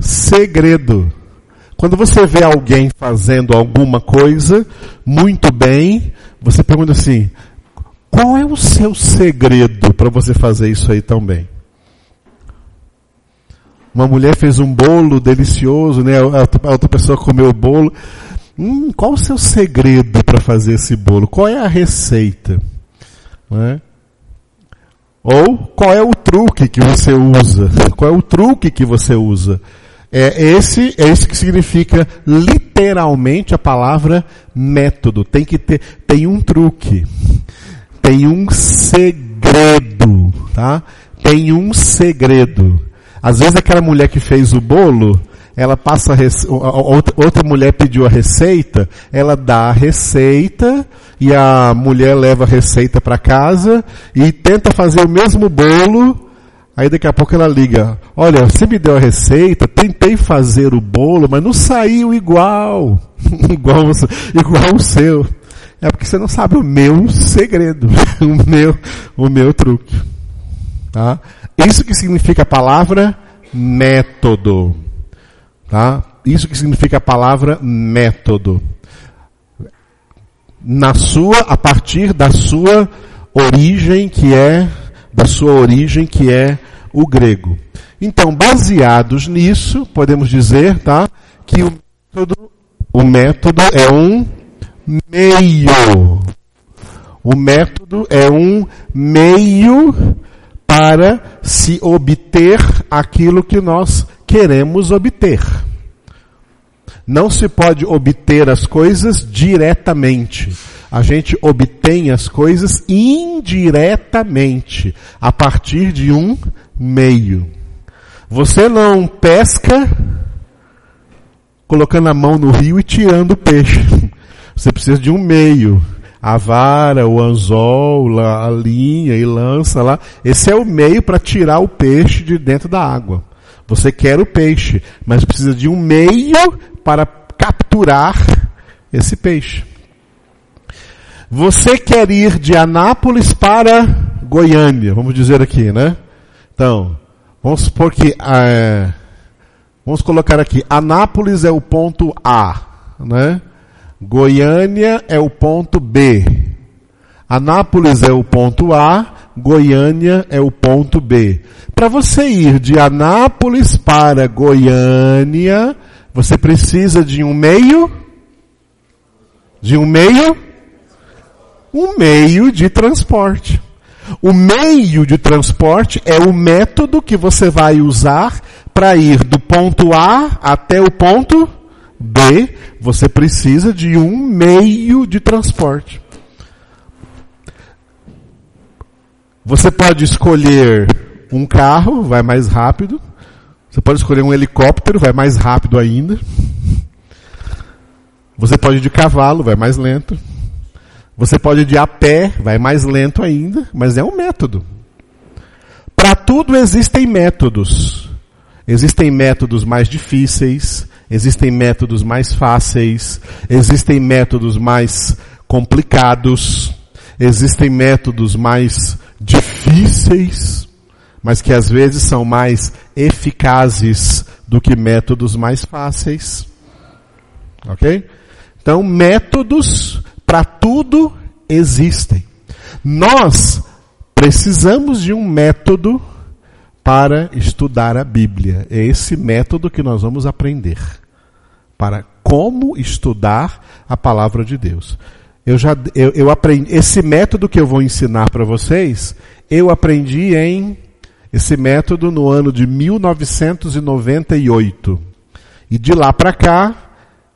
segredo. Quando você vê alguém fazendo alguma coisa muito bem, você pergunta assim: qual é o seu segredo para você fazer isso aí tão bem? Uma mulher fez um bolo delicioso, né? A outra pessoa comeu o bolo. Hum, qual o seu segredo para fazer esse bolo? Qual é a receita? É? Ou qual é o truque que você usa? Qual é o truque que você usa? É esse, é esse que significa literalmente a palavra método. Tem que ter, tem um truque tem um segredo, tá? Tem um segredo. Às vezes aquela mulher que fez o bolo, ela passa outra mulher pediu a receita, ela dá a receita e a mulher leva a receita para casa e tenta fazer o mesmo bolo. Aí daqui a pouco ela liga, olha, você me deu a receita, tentei fazer o bolo, mas não saiu igual, igual, igual o seu. É porque você não sabe o meu segredo, o meu, o meu truque. Tá? Isso que significa a palavra método. Tá? Isso que significa a palavra método. Na sua, a partir da sua origem que é, da sua origem que é o grego. Então, baseados nisso, podemos dizer, tá, que o método, o método é um meio. O método é um meio para se obter aquilo que nós queremos obter. Não se pode obter as coisas diretamente. A gente obtém as coisas indiretamente, a partir de um meio. Você não pesca colocando a mão no rio e tirando o peixe. Você precisa de um meio a vara, o anzol, a linha e lança lá. Esse é o meio para tirar o peixe de dentro da água. Você quer o peixe, mas precisa de um meio para capturar esse peixe. Você quer ir de Anápolis para Goiânia, vamos dizer aqui, né? Então, vamos supor que, é, vamos colocar aqui, Anápolis é o ponto A, né? Goiânia é o ponto B. Anápolis é o ponto A, Goiânia é o ponto B. Para você ir de Anápolis para Goiânia, você precisa de um meio? De um meio? Um meio de transporte. O meio de transporte é o método que você vai usar para ir do ponto A até o ponto B B, você precisa de um meio de transporte. Você pode escolher um carro, vai mais rápido. Você pode escolher um helicóptero, vai mais rápido ainda. Você pode ir de cavalo, vai mais lento. Você pode ir de a pé, vai mais lento ainda, mas é um método. Para tudo existem métodos. Existem métodos mais difíceis, Existem métodos mais fáceis, existem métodos mais complicados, existem métodos mais difíceis, mas que às vezes são mais eficazes do que métodos mais fáceis. Ok? Então, métodos para tudo existem. Nós precisamos de um método para estudar a Bíblia. É esse método que nós vamos aprender para como estudar a palavra de Deus. Eu já eu, eu aprendi esse método que eu vou ensinar para vocês, eu aprendi em esse método no ano de 1998. E de lá para cá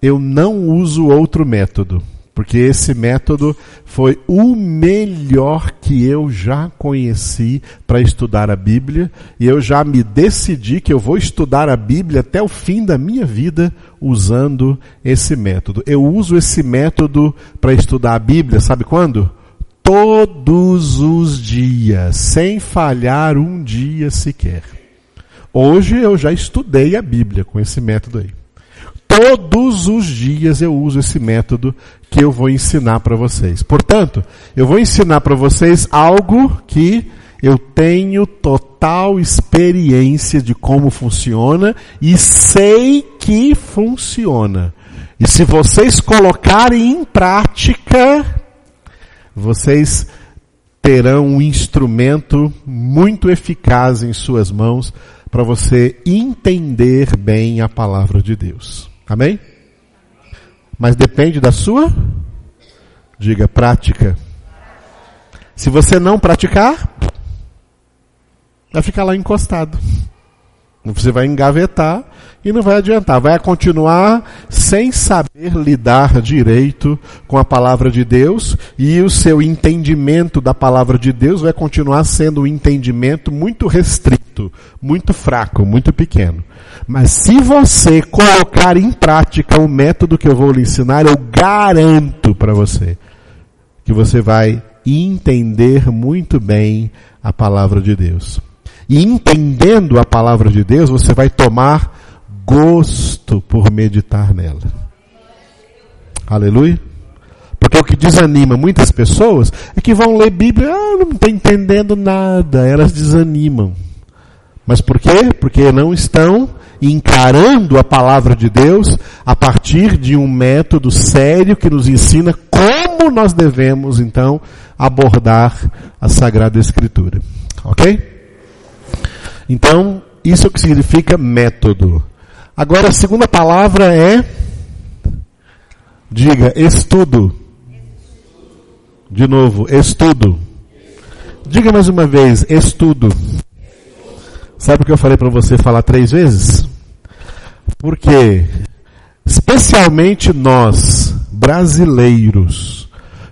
eu não uso outro método. Porque esse método foi o melhor que eu já conheci para estudar a Bíblia, e eu já me decidi que eu vou estudar a Bíblia até o fim da minha vida usando esse método. Eu uso esse método para estudar a Bíblia, sabe quando? Todos os dias, sem falhar um dia sequer. Hoje eu já estudei a Bíblia com esse método aí. Todos os dias eu uso esse método que eu vou ensinar para vocês. Portanto, eu vou ensinar para vocês algo que eu tenho total experiência de como funciona e sei que funciona. E se vocês colocarem em prática, vocês terão um instrumento muito eficaz em suas mãos para você entender bem a palavra de Deus. Amém? Mas depende da sua, diga, prática. Se você não praticar, vai ficar lá encostado. Você vai engavetar e não vai adiantar. Vai continuar sem saber lidar direito com a palavra de Deus e o seu entendimento da palavra de Deus vai continuar sendo um entendimento muito restrito, muito fraco, muito pequeno. Mas se você colocar em prática o método que eu vou lhe ensinar, eu garanto para você que você vai entender muito bem a palavra de Deus. E entendendo a palavra de Deus, você vai tomar gosto por meditar nela. Aleluia. Porque o que desanima muitas pessoas é que vão ler Bíblia, ah, não estou entendendo nada, elas desanimam. Mas por quê? Porque não estão encarando a palavra de Deus a partir de um método sério que nos ensina como nós devemos então abordar a Sagrada Escritura. Ok? Então, isso é o que significa método. Agora, a segunda palavra é, diga, estudo. De novo, estudo. Diga mais uma vez, estudo. Sabe o que eu falei para você falar três vezes? Porque, especialmente nós, brasileiros,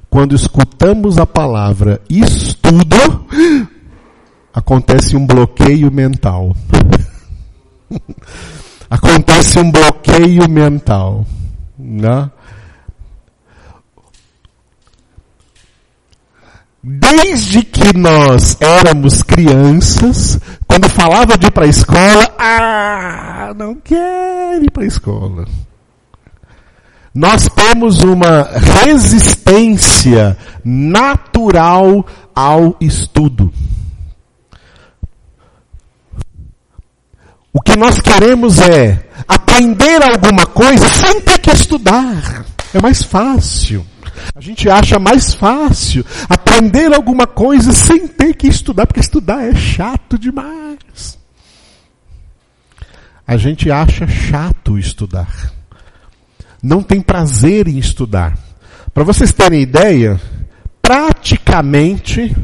quando escutamos a palavra estudo, acontece um bloqueio mental. acontece um bloqueio mental. Né? Desde que nós éramos crianças, quando falava de ir para a escola, ah, não quero ir para a escola. Nós temos uma resistência natural ao estudo. O que nós queremos é aprender alguma coisa sem ter que estudar. É mais fácil. A gente acha mais fácil aprender alguma coisa sem ter que estudar, porque estudar é chato demais. A gente acha chato estudar. Não tem prazer em estudar. Para vocês terem ideia, praticamente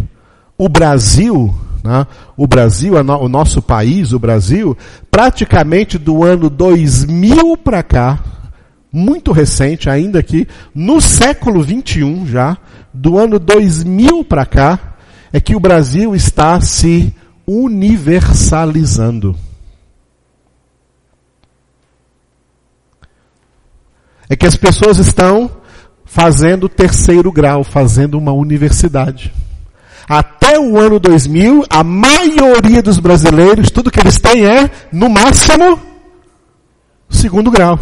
o Brasil né? O Brasil, o nosso país, o Brasil, praticamente do ano 2000 para cá, muito recente ainda aqui, no século 21 já, do ano 2000 para cá, é que o Brasil está se universalizando. É que as pessoas estão fazendo terceiro grau, fazendo uma universidade o ano 2000, a maioria dos brasileiros, tudo que eles têm é, no máximo, segundo grau.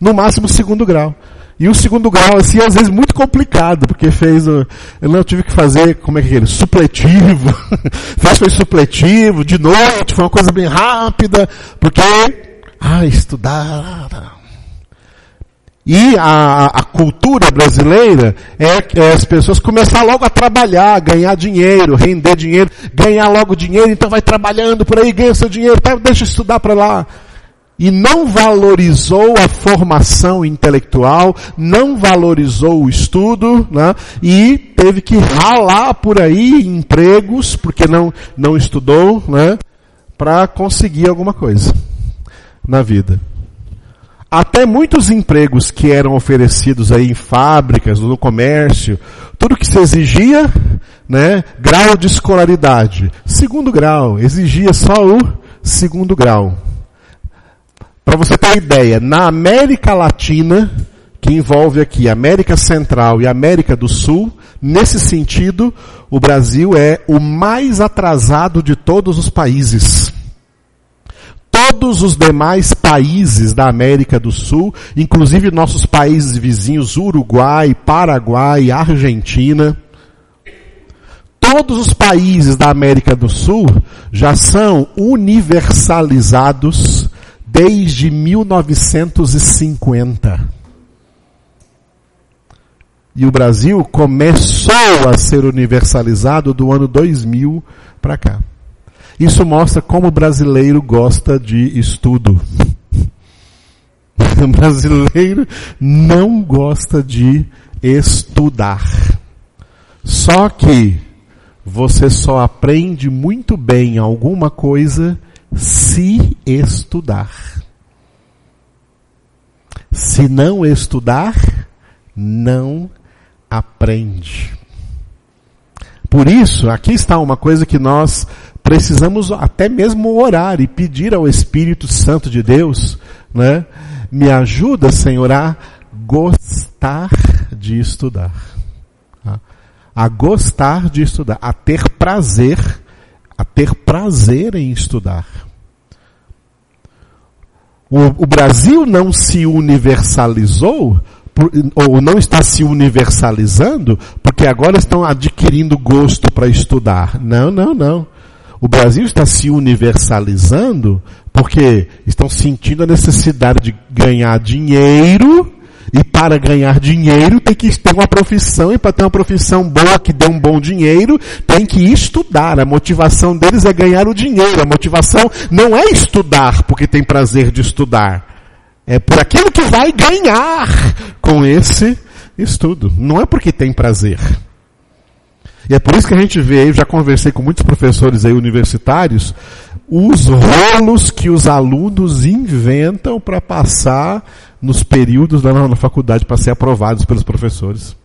No máximo, segundo grau. E o segundo grau, assim, às vezes muito complicado, porque fez, eu não tive que fazer, como é que é ele, supletivo. fez foi supletivo, de noite, foi uma coisa bem rápida, porque, ah, estudar, e a, a cultura brasileira é, é, as pessoas começar logo a trabalhar, ganhar dinheiro, render dinheiro, ganhar logo dinheiro, então vai trabalhando por aí, ganha seu dinheiro, tá, deixa estudar para lá. E não valorizou a formação intelectual, não valorizou o estudo, né? e teve que ralar por aí empregos, porque não, não estudou, né? para conseguir alguma coisa na vida. Até muitos empregos que eram oferecidos aí em fábricas, no comércio, tudo que se exigia, né, grau de escolaridade. Segundo grau, exigia só o segundo grau. Para você ter ideia, na América Latina, que envolve aqui América Central e América do Sul, nesse sentido, o Brasil é o mais atrasado de todos os países todos os demais países da América do Sul, inclusive nossos países vizinhos, Uruguai, Paraguai, Argentina, todos os países da América do Sul já são universalizados desde 1950. E o Brasil começou a ser universalizado do ano 2000 para cá. Isso mostra como o brasileiro gosta de estudo. O brasileiro não gosta de estudar. Só que você só aprende muito bem alguma coisa se estudar. Se não estudar, não aprende. Por isso, aqui está uma coisa que nós precisamos até mesmo orar e pedir ao Espírito Santo de Deus, né? Me ajuda, Senhor, a gostar de estudar. Tá? A gostar de estudar, a ter prazer, a ter prazer em estudar. O, o Brasil não se universalizou por, ou não está se universalizando porque agora estão adquirindo gosto para estudar. Não, não, não. O Brasil está se universalizando porque estão sentindo a necessidade de ganhar dinheiro e para ganhar dinheiro tem que ter uma profissão e para ter uma profissão boa que dê um bom dinheiro tem que estudar. A motivação deles é ganhar o dinheiro. A motivação não é estudar porque tem prazer de estudar. É por aquilo que vai ganhar com esse estudo. Não é porque tem prazer. E é por isso que a gente vê, eu já conversei com muitos professores aí universitários, os rolos que os alunos inventam para passar nos períodos da na faculdade para ser aprovados pelos professores.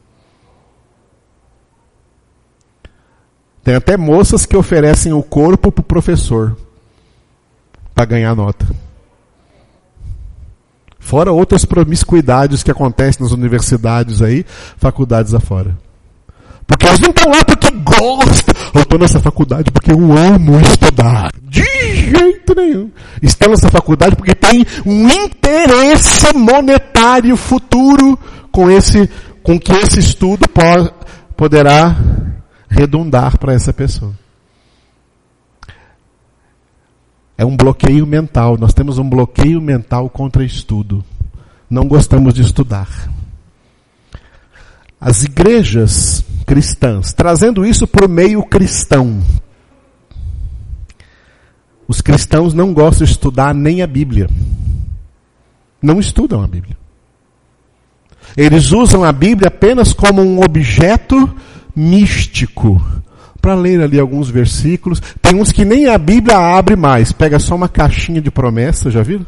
Tem até moças que oferecem o corpo para o professor para ganhar nota. Fora outras promiscuidades que acontecem nas universidades aí, faculdades afora. Porque eles não estão lá porque gostam. Eu estou nessa faculdade porque eu amo estudar. De jeito nenhum. Estão nessa faculdade porque tem um interesse monetário futuro com esse, com que esse estudo po poderá redundar para essa pessoa. É um bloqueio mental. Nós temos um bloqueio mental contra estudo. Não gostamos de estudar. As igrejas cristãs, trazendo isso por meio cristão. Os cristãos não gostam de estudar nem a Bíblia. Não estudam a Bíblia. Eles usam a Bíblia apenas como um objeto místico para ler ali alguns versículos. Tem uns que nem a Bíblia abre mais, pega só uma caixinha de promessa, já viram?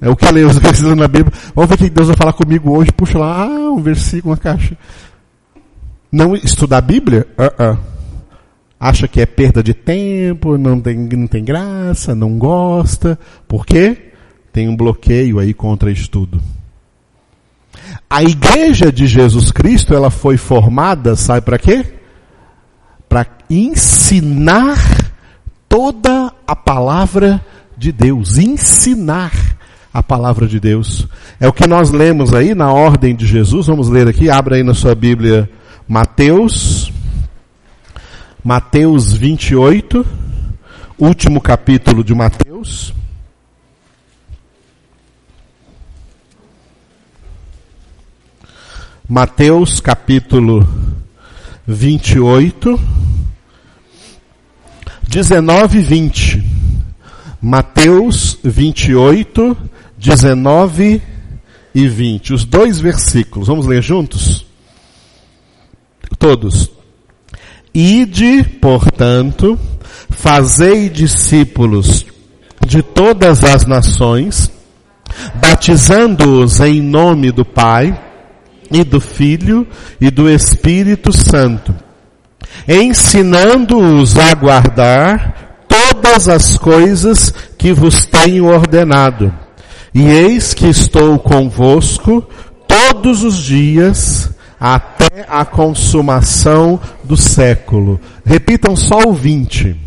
É o que lê os versículos na Bíblia. Vamos ver o que Deus vai falar comigo hoje. Puxa lá, ah, um versículo, uma caixa. Não estudar a Bíblia? Uh -uh. Acha que é perda de tempo, não tem, não tem graça, não gosta. Por quê? Tem um bloqueio aí contra estudo. A igreja de Jesus Cristo, ela foi formada, sabe para quê? para ensinar toda a palavra de Deus, ensinar a palavra de Deus. É o que nós lemos aí na ordem de Jesus. Vamos ler aqui, abra aí na sua Bíblia Mateus, Mateus 28, último capítulo de Mateus. Mateus capítulo 28, 19 e 20. Mateus 28, 19 e 20. Os dois versículos. Vamos ler juntos? Todos. Ide, portanto, fazei discípulos de todas as nações, batizando-os em nome do Pai, e do Filho e do Espírito Santo, ensinando-os a guardar todas as coisas que vos tenho ordenado. E eis que estou convosco todos os dias até a consumação do século. Repitam só o 20.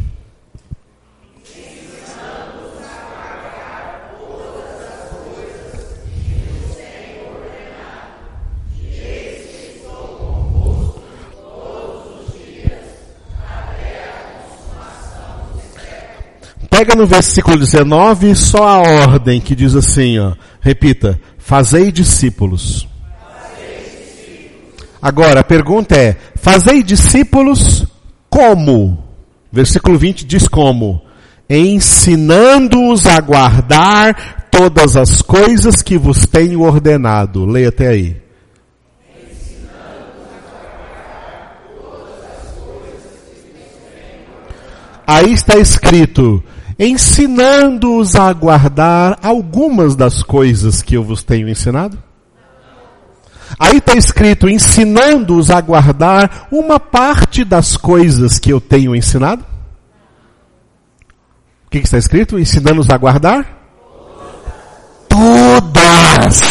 Pega no versículo 19 só a ordem que diz assim, ó. Repita. Fazei discípulos. Agora, a pergunta é, fazei discípulos como? Versículo 20 diz como? Ensinando-os a guardar todas as coisas que vos tenho ordenado. Leia até aí. Aí está escrito, ensinando-os a guardar algumas das coisas que eu vos tenho ensinado? Aí está escrito, ensinando-os a guardar uma parte das coisas que eu tenho ensinado? O que, está escrito? Ensinando-os a guardar? Todas!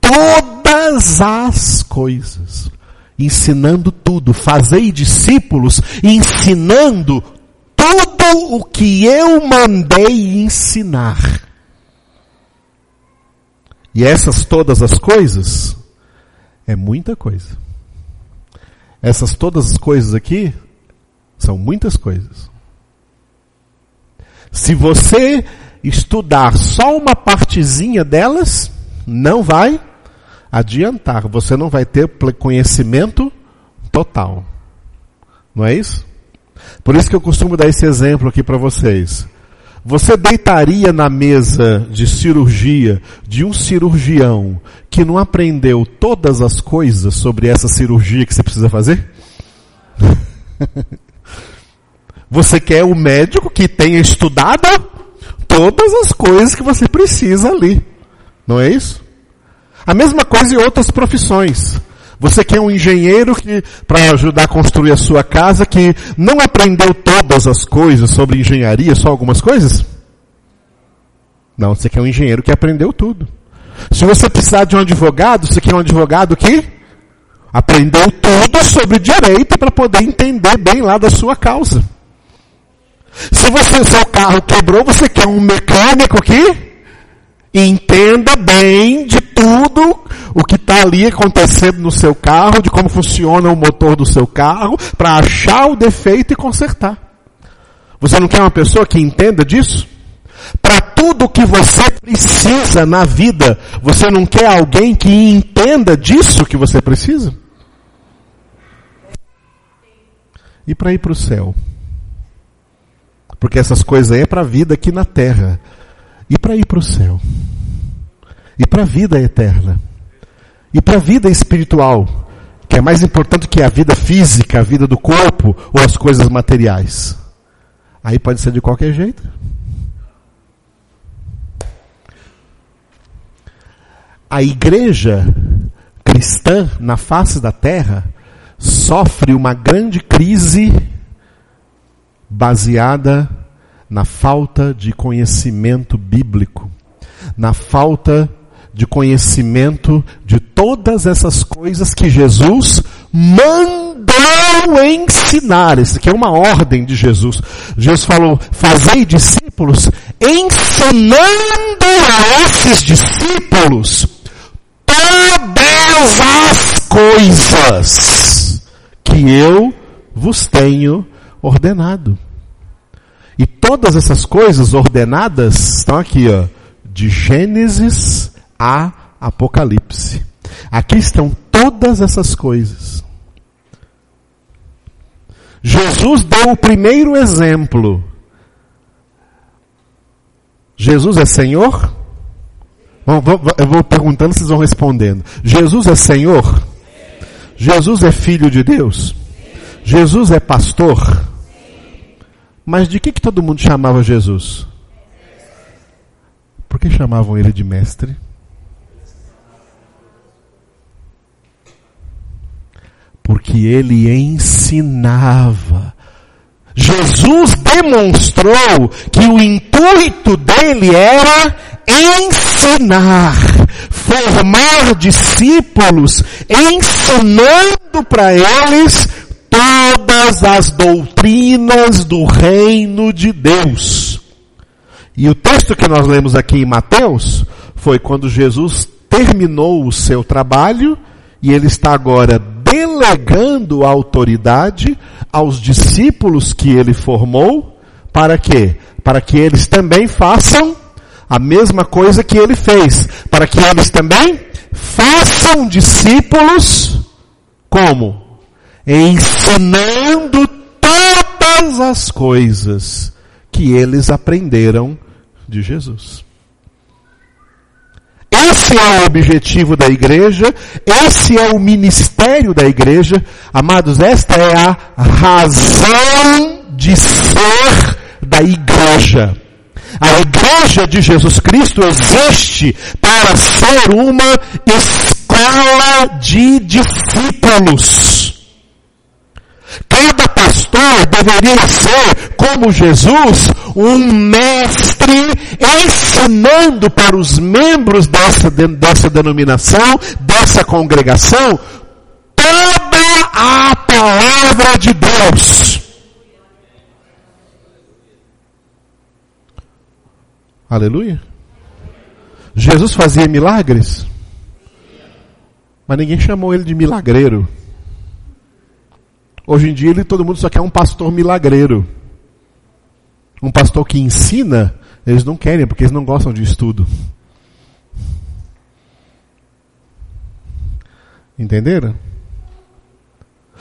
Todas as coisas. Ensinando tudo. Fazei discípulos ensinando tudo o que eu mandei ensinar. E essas todas as coisas é muita coisa. Essas todas as coisas aqui são muitas coisas. Se você estudar só uma partezinha delas, não vai adiantar. Você não vai ter conhecimento total. Não é isso? Por isso que eu costumo dar esse exemplo aqui para vocês. Você deitaria na mesa de cirurgia de um cirurgião que não aprendeu todas as coisas sobre essa cirurgia que você precisa fazer? você quer o médico que tenha estudado todas as coisas que você precisa ali. Não é isso? A mesma coisa em outras profissões. Você quer um engenheiro que, para ajudar a construir a sua casa, que não aprendeu todas as coisas sobre engenharia, só algumas coisas? Não, você quer um engenheiro que aprendeu tudo. Se você precisar de um advogado, você quer um advogado que aprendeu tudo sobre direito para poder entender bem lá da sua causa. Se você, seu carro quebrou, você quer um mecânico que entenda bem de tudo o que está ali acontecendo no seu carro, de como funciona o motor do seu carro, para achar o defeito e consertar. Você não quer uma pessoa que entenda disso? Para tudo que você precisa na vida, você não quer alguém que entenda disso que você precisa? E para ir para o céu? Porque essas coisas aí é para a vida aqui na terra. E para ir para o céu. E para a vida eterna. E para a vida espiritual. Que é mais importante que a vida física, a vida do corpo ou as coisas materiais. Aí pode ser de qualquer jeito. A igreja cristã na face da terra sofre uma grande crise baseada na falta de conhecimento bíblico, na falta de conhecimento de todas essas coisas que Jesus mandou ensinar. Isso aqui é uma ordem de Jesus. Jesus falou: fazei discípulos, ensinando a esses discípulos todas as coisas que eu vos tenho ordenado. E todas essas coisas ordenadas estão aqui, ó, de Gênesis a Apocalipse. Aqui estão todas essas coisas. Jesus deu o primeiro exemplo. Jesus é Senhor? Eu vou perguntando, vocês vão respondendo. Jesus é Senhor? Jesus é Filho de Deus? Jesus é pastor? Mas de que, que todo mundo chamava Jesus? Por que chamavam ele de mestre? Porque ele ensinava. Jesus demonstrou que o intuito dele era ensinar, formar discípulos, ensinando para eles todas as doutrinas do reino de Deus. E o texto que nós lemos aqui em Mateus foi quando Jesus terminou o seu trabalho e ele está agora delegando a autoridade aos discípulos que ele formou, para quê? Para que eles também façam a mesma coisa que ele fez, para que eles também façam discípulos como? Ensinando todas as coisas que eles aprenderam de Jesus. Esse é o objetivo da igreja, esse é o ministério da igreja. Amados, esta é a razão de ser da igreja. A igreja de Jesus Cristo existe para ser uma escola de discípulos. Cada pastor deveria ser, como Jesus, um mestre ensinando para os membros dessa, dessa denominação, dessa congregação, toda a palavra de Deus. Aleluia. Jesus fazia milagres, mas ninguém chamou ele de milagreiro. Hoje em dia ele, todo mundo só quer um pastor milagreiro. Um pastor que ensina, eles não querem, porque eles não gostam de estudo. Entenderam?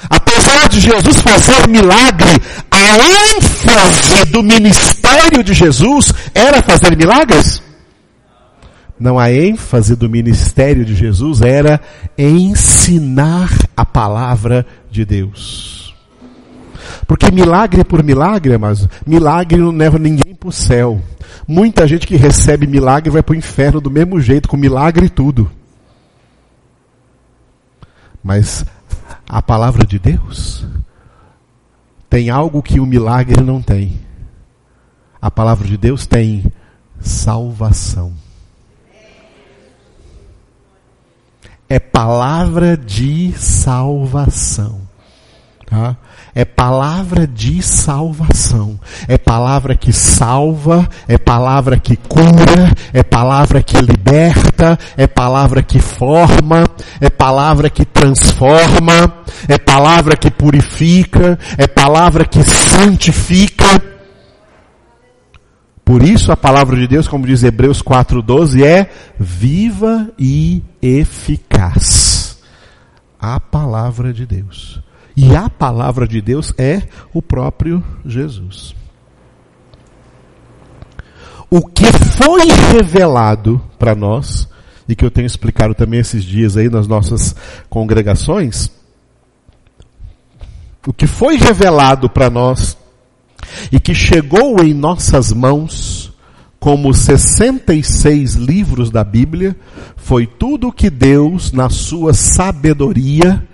Apesar de Jesus fazer milagre, a ênfase do ministério de Jesus era fazer milagres? Não, a ênfase do ministério de Jesus era ensinar a palavra de Deus. Porque milagre por milagre, mas milagre não leva ninguém para o céu. Muita gente que recebe milagre vai para o inferno do mesmo jeito, com milagre e tudo. Mas a palavra de Deus tem algo que o milagre não tem. A palavra de Deus tem salvação. É palavra de salvação. Tá? É palavra de salvação. É palavra que salva, é palavra que cura, é palavra que liberta, é palavra que forma, é palavra que transforma, é palavra que purifica, é palavra que santifica. Por isso a palavra de Deus, como diz Hebreus 4:12, é viva e eficaz. A palavra de Deus. E a palavra de Deus é o próprio Jesus. O que foi revelado para nós, e que eu tenho explicado também esses dias aí nas nossas congregações, o que foi revelado para nós e que chegou em nossas mãos, como 66 livros da Bíblia, foi tudo que Deus, na sua sabedoria,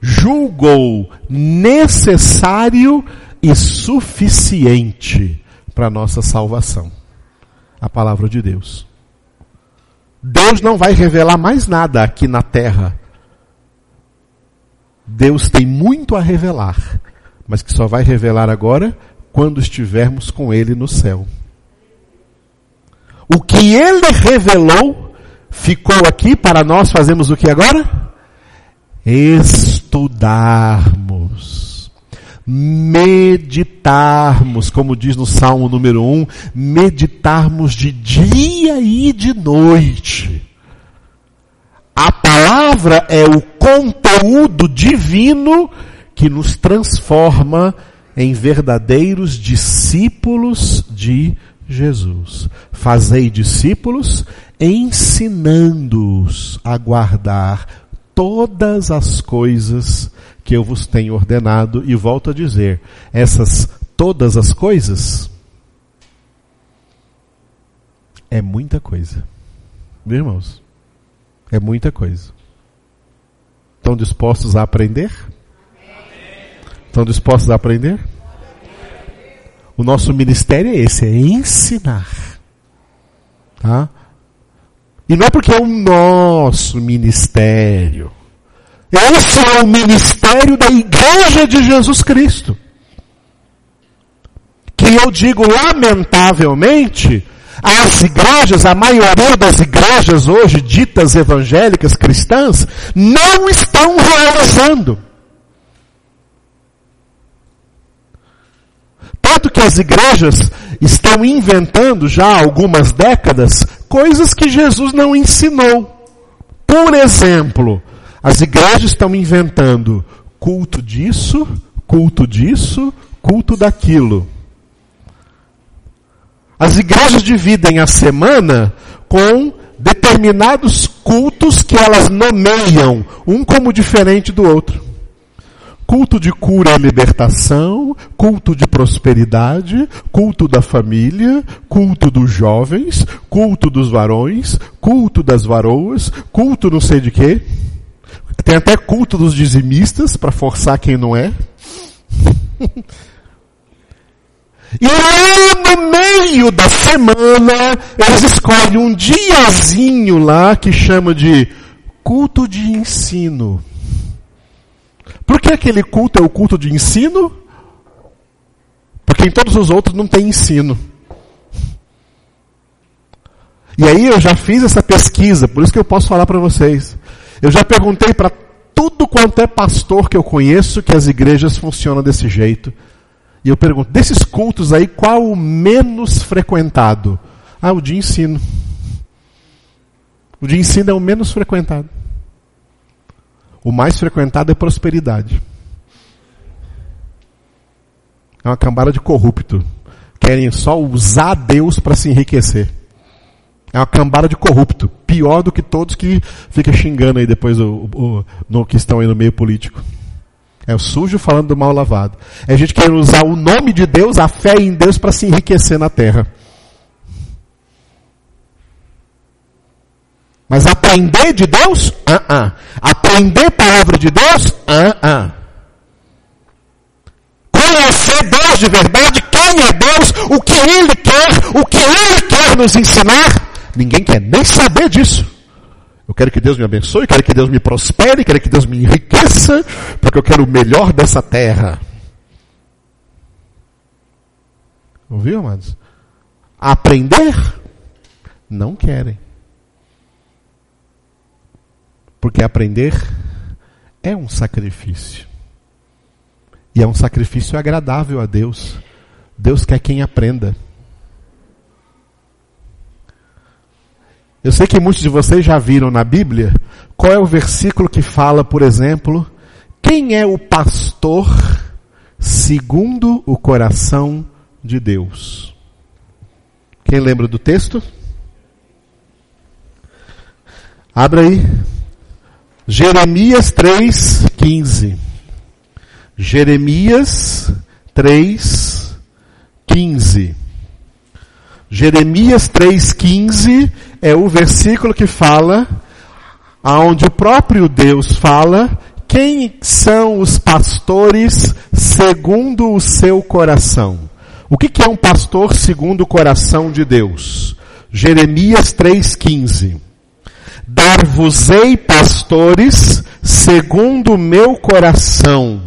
julgou necessário e suficiente para nossa salvação. A palavra de Deus. Deus não vai revelar mais nada aqui na terra. Deus tem muito a revelar, mas que só vai revelar agora quando estivermos com Ele no céu. O que Ele revelou ficou aqui para nós fazermos o que agora? estudarmos, meditarmos, como diz no Salmo número 1, meditarmos de dia e de noite. A palavra é o conteúdo divino que nos transforma em verdadeiros discípulos de Jesus. Fazei discípulos ensinando-os a guardar todas as coisas que eu vos tenho ordenado, e volto a dizer, essas todas as coisas é muita coisa. Irmãos? É muita coisa. Estão dispostos a aprender? Estão dispostos a aprender? O nosso ministério é esse, é ensinar. Tá? E não é porque é o nosso ministério. Esse é o ministério da Igreja de Jesus Cristo. Que eu digo lamentavelmente, as igrejas, a maioria das igrejas hoje ditas evangélicas cristãs, não estão realizando. Tanto que as igrejas estão inventando já há algumas décadas coisas que Jesus não ensinou. Por exemplo, as igrejas estão inventando culto disso, culto disso, culto daquilo. As igrejas dividem a semana com determinados cultos que elas nomeiam, um como diferente do outro. Culto de cura e libertação, culto de prosperidade, culto da família, culto dos jovens, culto dos varões, culto das varoas, culto não sei de quê. Tem até culto dos dizimistas para forçar quem não é. E lá no meio da semana, eles escolhem um diazinho lá que chama de culto de ensino. Por que aquele culto é o culto de ensino? Porque em todos os outros não tem ensino. E aí eu já fiz essa pesquisa, por isso que eu posso falar para vocês. Eu já perguntei para tudo quanto é pastor que eu conheço que as igrejas funcionam desse jeito. E eu pergunto, desses cultos aí, qual o menos frequentado? Ah, o de ensino. O de ensino é o menos frequentado. O mais frequentado é prosperidade. É uma cambada de corrupto. Querem só usar Deus para se enriquecer. É uma cambada de corrupto. Pior do que todos que ficam xingando aí depois o, o, no, que estão aí no meio político. É o sujo falando do mal lavado. É gente querendo usar o nome de Deus, a fé em Deus para se enriquecer na terra. Mas aprender de Deus? Ah, uh -uh. Aprender a palavra de Deus? Ah, uh Conhecer Deus de verdade, quem é Deus, o que Ele quer, o que Ele quer nos ensinar? Ninguém quer nem saber disso. Eu quero que Deus me abençoe, quero que Deus me prospere, quero que Deus me enriqueça, porque eu quero o melhor dessa terra. Ouviu, amados? Aprender? Não querem. Porque aprender é um sacrifício. E é um sacrifício agradável a Deus. Deus quer quem aprenda. Eu sei que muitos de vocês já viram na Bíblia qual é o versículo que fala, por exemplo, quem é o pastor segundo o coração de Deus. Quem lembra do texto? Abra aí. Jeremias 3:15. Jeremias 3:15. Jeremias 3:15 é o versículo que fala aonde o próprio Deus fala quem são os pastores segundo o seu coração. O que, que é um pastor segundo o coração de Deus? Jeremias 3,15. Dar-vos-ei pastores segundo o meu coração,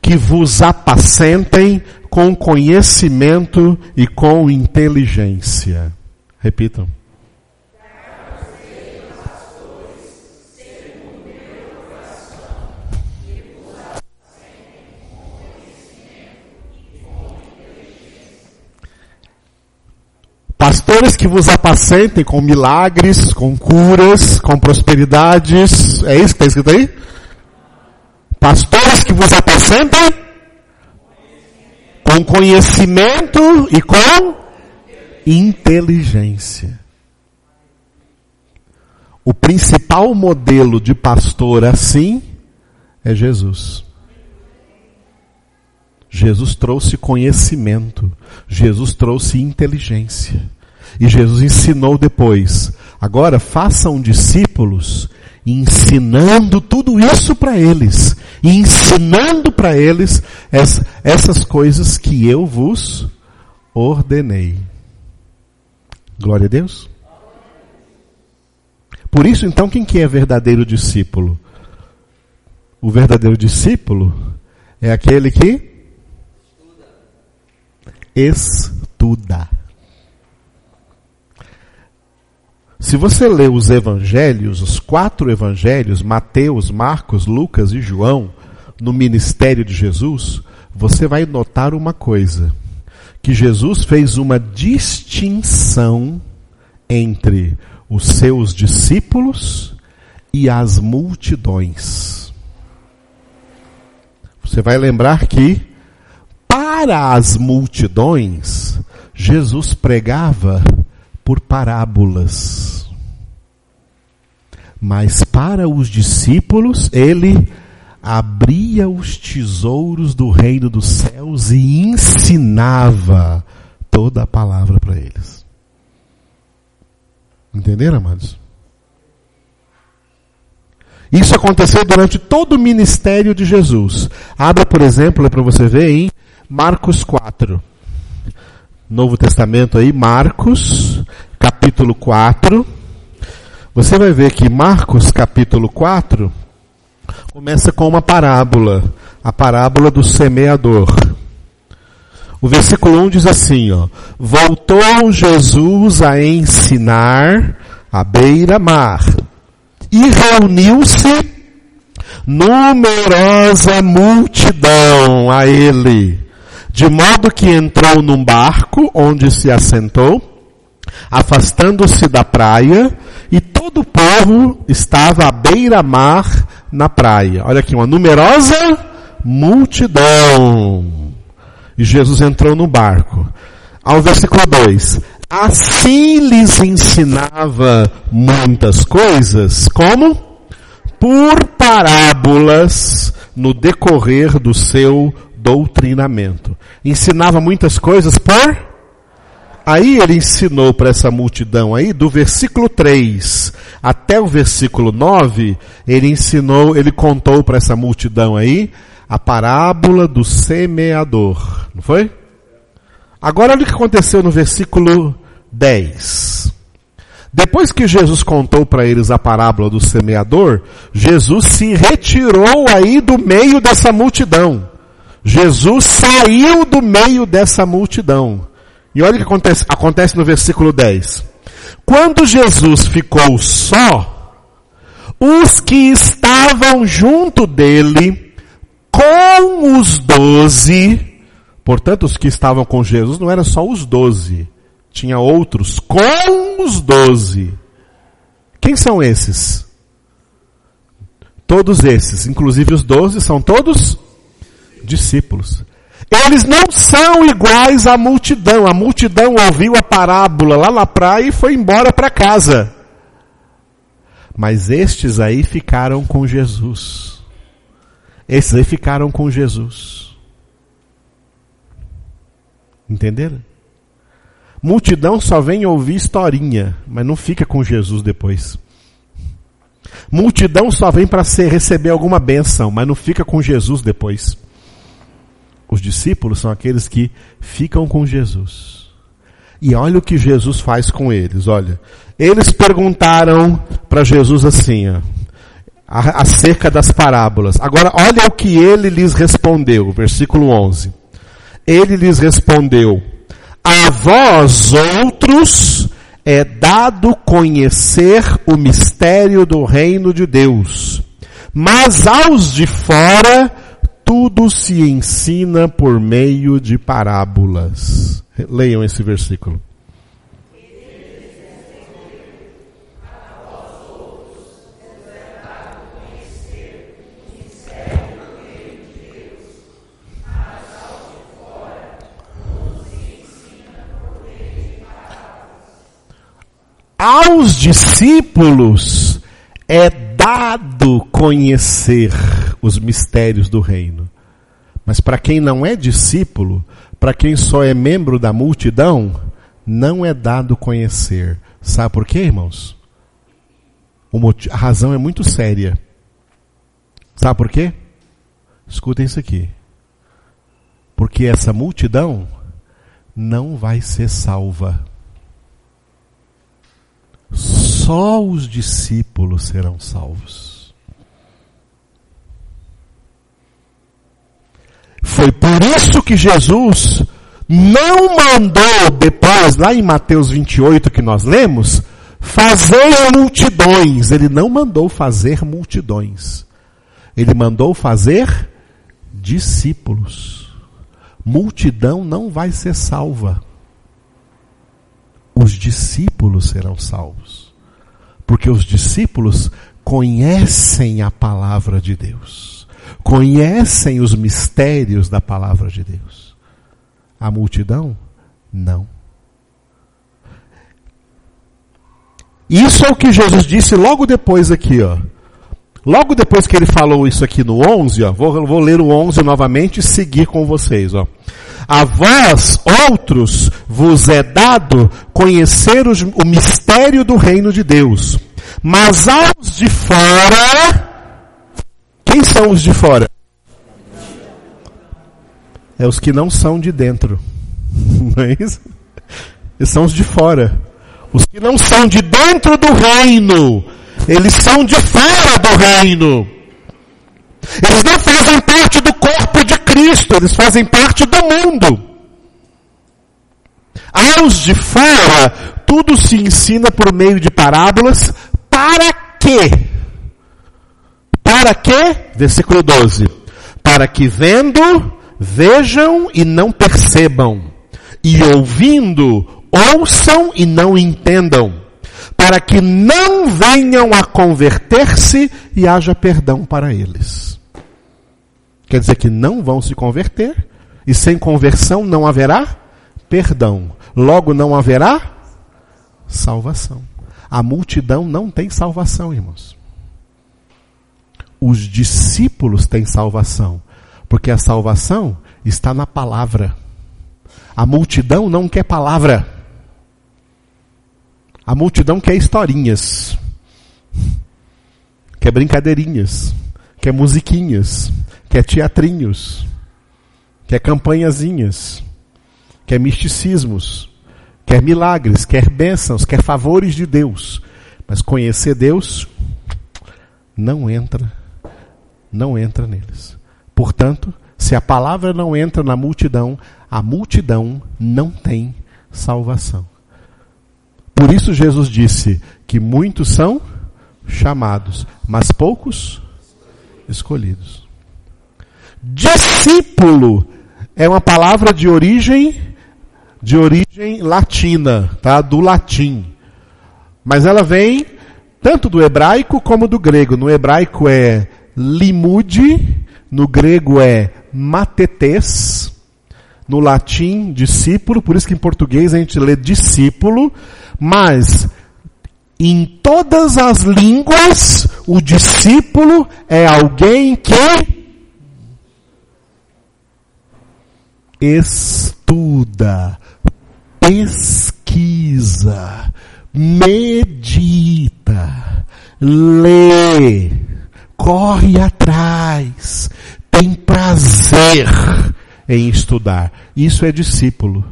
que vos apacentem com conhecimento e com inteligência. Repitam. Pastores que vos apacentem com milagres, com curas, com prosperidades. É isso que está escrito aí? Pastores que vos apacentem com conhecimento e com inteligência. O principal modelo de pastor assim é Jesus. Jesus trouxe conhecimento, Jesus trouxe inteligência. E Jesus ensinou depois. Agora façam discípulos ensinando tudo isso para eles, e ensinando para eles essa, essas coisas que eu vos ordenei. Glória a Deus. Por isso, então, quem que é verdadeiro discípulo? O verdadeiro discípulo é aquele que estuda. Se você lê os evangelhos, os quatro evangelhos, Mateus, Marcos, Lucas e João, no ministério de Jesus, você vai notar uma coisa: que Jesus fez uma distinção entre os seus discípulos e as multidões. Você vai lembrar que para as multidões, Jesus pregava por parábolas. Mas para os discípulos, ele abria os tesouros do reino dos céus e ensinava toda a palavra para eles. Entenderam, amados? Isso aconteceu durante todo o ministério de Jesus. Abra, por exemplo, para você ver em Marcos 4. Novo Testamento aí, Marcos, capítulo 4. Você vai ver que Marcos, capítulo 4, começa com uma parábola, a parábola do semeador. O versículo 1 diz assim, ó: Voltou Jesus a ensinar à beira-mar e reuniu-se numerosa multidão a ele, de modo que entrou num barco onde se assentou, afastando-se da praia, e todo o povo estava à beira-mar na praia. Olha aqui, uma numerosa multidão. E Jesus entrou no barco. Ao versículo 2: Assim lhes ensinava muitas coisas, como? Por parábolas no decorrer do seu doutrinamento. Ensinava muitas coisas por? Aí ele ensinou para essa multidão aí, do versículo 3 até o versículo 9, ele ensinou, ele contou para essa multidão aí a parábola do semeador. Não foi? Agora olha o que aconteceu no versículo 10. Depois que Jesus contou para eles a parábola do semeador, Jesus se retirou aí do meio dessa multidão. Jesus saiu do meio dessa multidão. E olha o que acontece, acontece no versículo 10. Quando Jesus ficou só, os que estavam junto dele, com os doze, Portanto, os que estavam com Jesus não eram só os doze. Tinha outros com os doze. Quem são esses? Todos esses, inclusive os doze, são todos discípulos. Eles não são iguais à multidão. A multidão ouviu a parábola lá na praia e foi embora para casa. Mas estes aí ficaram com Jesus. Esses aí ficaram com Jesus. Entenderam? Multidão só vem ouvir historinha, mas não fica com Jesus depois. Multidão só vem para receber alguma benção, mas não fica com Jesus depois. Os discípulos são aqueles que ficam com Jesus. E olha o que Jesus faz com eles, olha. Eles perguntaram para Jesus assim, ó, acerca das parábolas. Agora, olha o que ele lhes respondeu, versículo 11. Ele lhes respondeu: A vós outros é dado conhecer o mistério do reino de Deus, mas aos de fora tudo se ensina por meio de parábolas. Leiam esse versículo. aos discípulos é dado conhecer os mistérios do reino. Mas para quem não é discípulo, para quem só é membro da multidão, não é dado conhecer. Sabe por quê, irmãos? a razão é muito séria. Sabe por quê? Escutem isso aqui. Porque essa multidão não vai ser salva só os discípulos serão salvos. Foi por isso que Jesus não mandou depois, lá em Mateus 28 que nós lemos, fazer multidões. Ele não mandou fazer multidões. Ele mandou fazer discípulos. Multidão não vai ser salva os discípulos serão salvos. Porque os discípulos conhecem a palavra de Deus, conhecem os mistérios da palavra de Deus. A multidão, não. Isso é o que Jesus disse logo depois aqui, ó. Logo depois que ele falou isso aqui no 11, ó, vou, vou ler o 11 novamente e seguir com vocês. Ó. A vós, outros, vos é dado conhecer os, o mistério do reino de Deus. Mas aos de fora, quem são os de fora? É os que não são de dentro. Não é isso? São os de fora. Os que não são de dentro do reino, eles são de fora do reino. Eles não fazem parte do corpo de Cristo, eles fazem parte do mundo. Aos de fora, tudo se ensina por meio de parábolas. Para quê? Para quê? Versículo 12. Para que vendo, vejam e não percebam. E ouvindo, ouçam e não entendam. Para que não venham a converter-se e haja perdão para eles. Quer dizer que não vão se converter, e sem conversão não haverá perdão. Logo não haverá salvação. A multidão não tem salvação, irmãos. Os discípulos têm salvação, porque a salvação está na palavra. A multidão não quer palavra. A multidão quer historinhas, quer brincadeirinhas, quer musiquinhas, quer teatrinhos, quer campanhazinhas, quer misticismos, quer milagres, quer bênçãos, quer favores de Deus. Mas conhecer Deus não entra, não entra neles. Portanto, se a palavra não entra na multidão, a multidão não tem salvação. Por isso Jesus disse que muitos são chamados, mas poucos escolhidos. Discípulo é uma palavra de origem de origem latina, tá? Do latim. Mas ela vem tanto do hebraico como do grego. No hebraico é limude, no grego é matetes, no latim discípulo, por isso que em português a gente lê discípulo, mas em todas as línguas o discípulo é alguém que estuda, pesquisa, medita, lê, corre atrás, tem prazer em estudar. Isso é discípulo.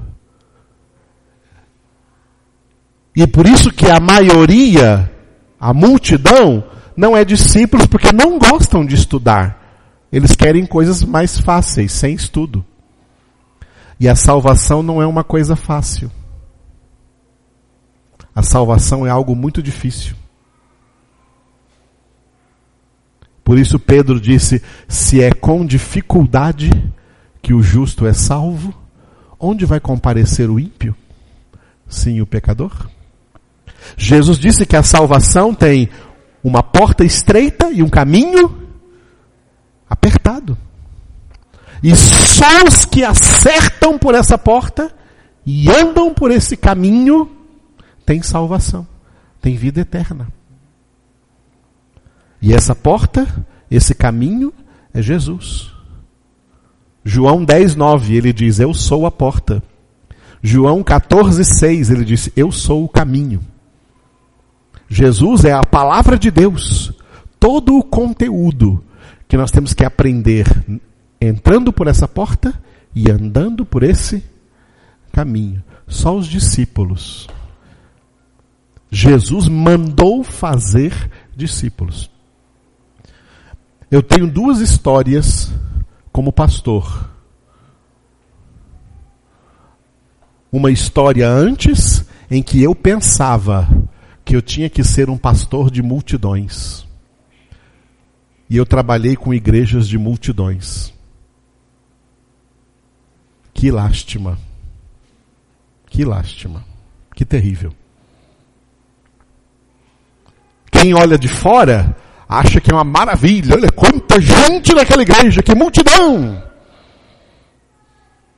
E por isso que a maioria, a multidão, não é discípulos porque não gostam de estudar. Eles querem coisas mais fáceis, sem estudo. E a salvação não é uma coisa fácil. A salvação é algo muito difícil. Por isso Pedro disse: se é com dificuldade que o justo é salvo, onde vai comparecer o ímpio? Sim, o pecador. Jesus disse que a salvação tem uma porta estreita e um caminho apertado. E só os que acertam por essa porta e andam por esse caminho têm salvação, têm vida eterna. E essa porta, esse caminho é Jesus. João 10, 9, ele diz: Eu sou a porta. João 14, 6, ele disse: Eu sou o caminho. Jesus é a palavra de Deus. Todo o conteúdo que nós temos que aprender entrando por essa porta e andando por esse caminho. Só os discípulos. Jesus mandou fazer discípulos. Eu tenho duas histórias como pastor. Uma história antes em que eu pensava que eu tinha que ser um pastor de multidões. E eu trabalhei com igrejas de multidões. Que lástima. Que lástima. Que terrível. Quem olha de fora acha que é uma maravilha. Olha quanta gente naquela igreja, que multidão!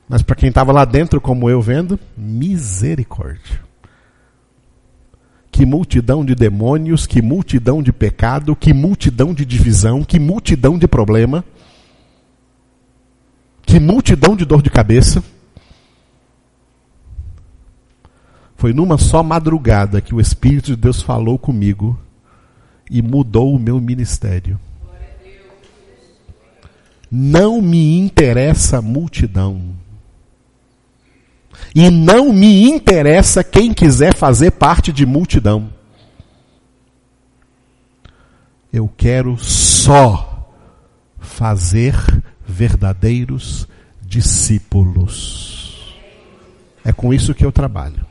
Mas para quem estava lá dentro, como eu vendo, misericórdia. que multidão de demônios, que multidão de pecado, que multidão de divisão, que multidão de problema, que multidão de dor de cabeça. Foi numa só madrugada que o Espírito de Deus falou comigo e mudou o meu ministério. Não me interessa a multidão. E não me interessa quem quiser fazer parte de multidão. Eu quero só fazer verdadeiros discípulos. É com isso que eu trabalho.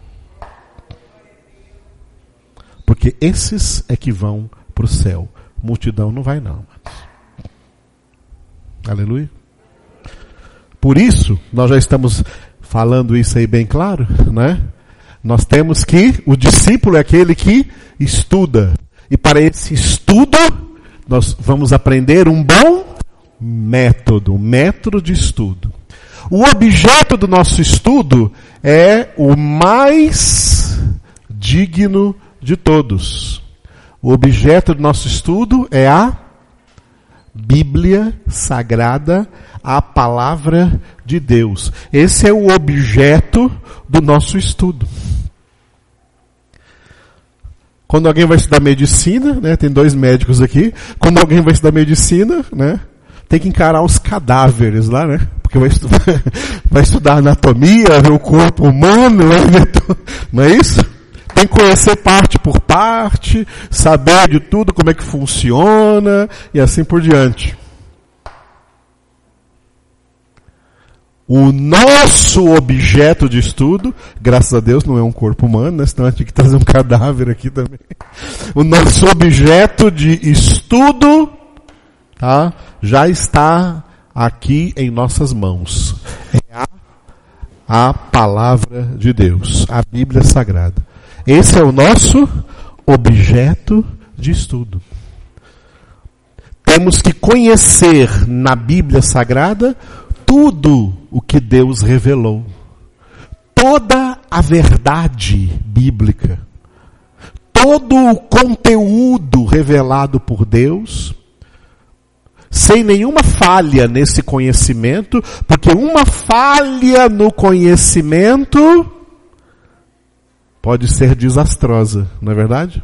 Porque esses é que vão para o céu. Multidão não vai não. Aleluia. Por isso, nós já estamos falando isso aí bem claro, né? Nós temos que, o discípulo é aquele que estuda. E para esse estudo, nós vamos aprender um bom método, um método de estudo. O objeto do nosso estudo é o mais digno de todos. O objeto do nosso estudo é a Bíblia Sagrada, a palavra de Deus. Esse é o objeto do nosso estudo. Quando alguém vai estudar medicina, né, tem dois médicos aqui, quando alguém vai estudar medicina, né, tem que encarar os cadáveres lá, né? Porque vai estudar, vai estudar anatomia, ver o corpo humano, não é isso? Tem que conhecer parte por parte, saber de tudo, como é que funciona e assim por diante. O nosso objeto de estudo, graças a Deus não é um corpo humano, né? senão eu tinha que trazer um cadáver aqui também. O nosso objeto de estudo, tá? Já está aqui em nossas mãos. É a, a palavra de Deus, a Bíblia Sagrada. Esse é o nosso objeto de estudo. Temos que conhecer na Bíblia Sagrada tudo o que Deus revelou. Toda a verdade bíblica. Todo o conteúdo revelado por Deus sem nenhuma falha nesse conhecimento, porque uma falha no conhecimento pode ser desastrosa, não é verdade?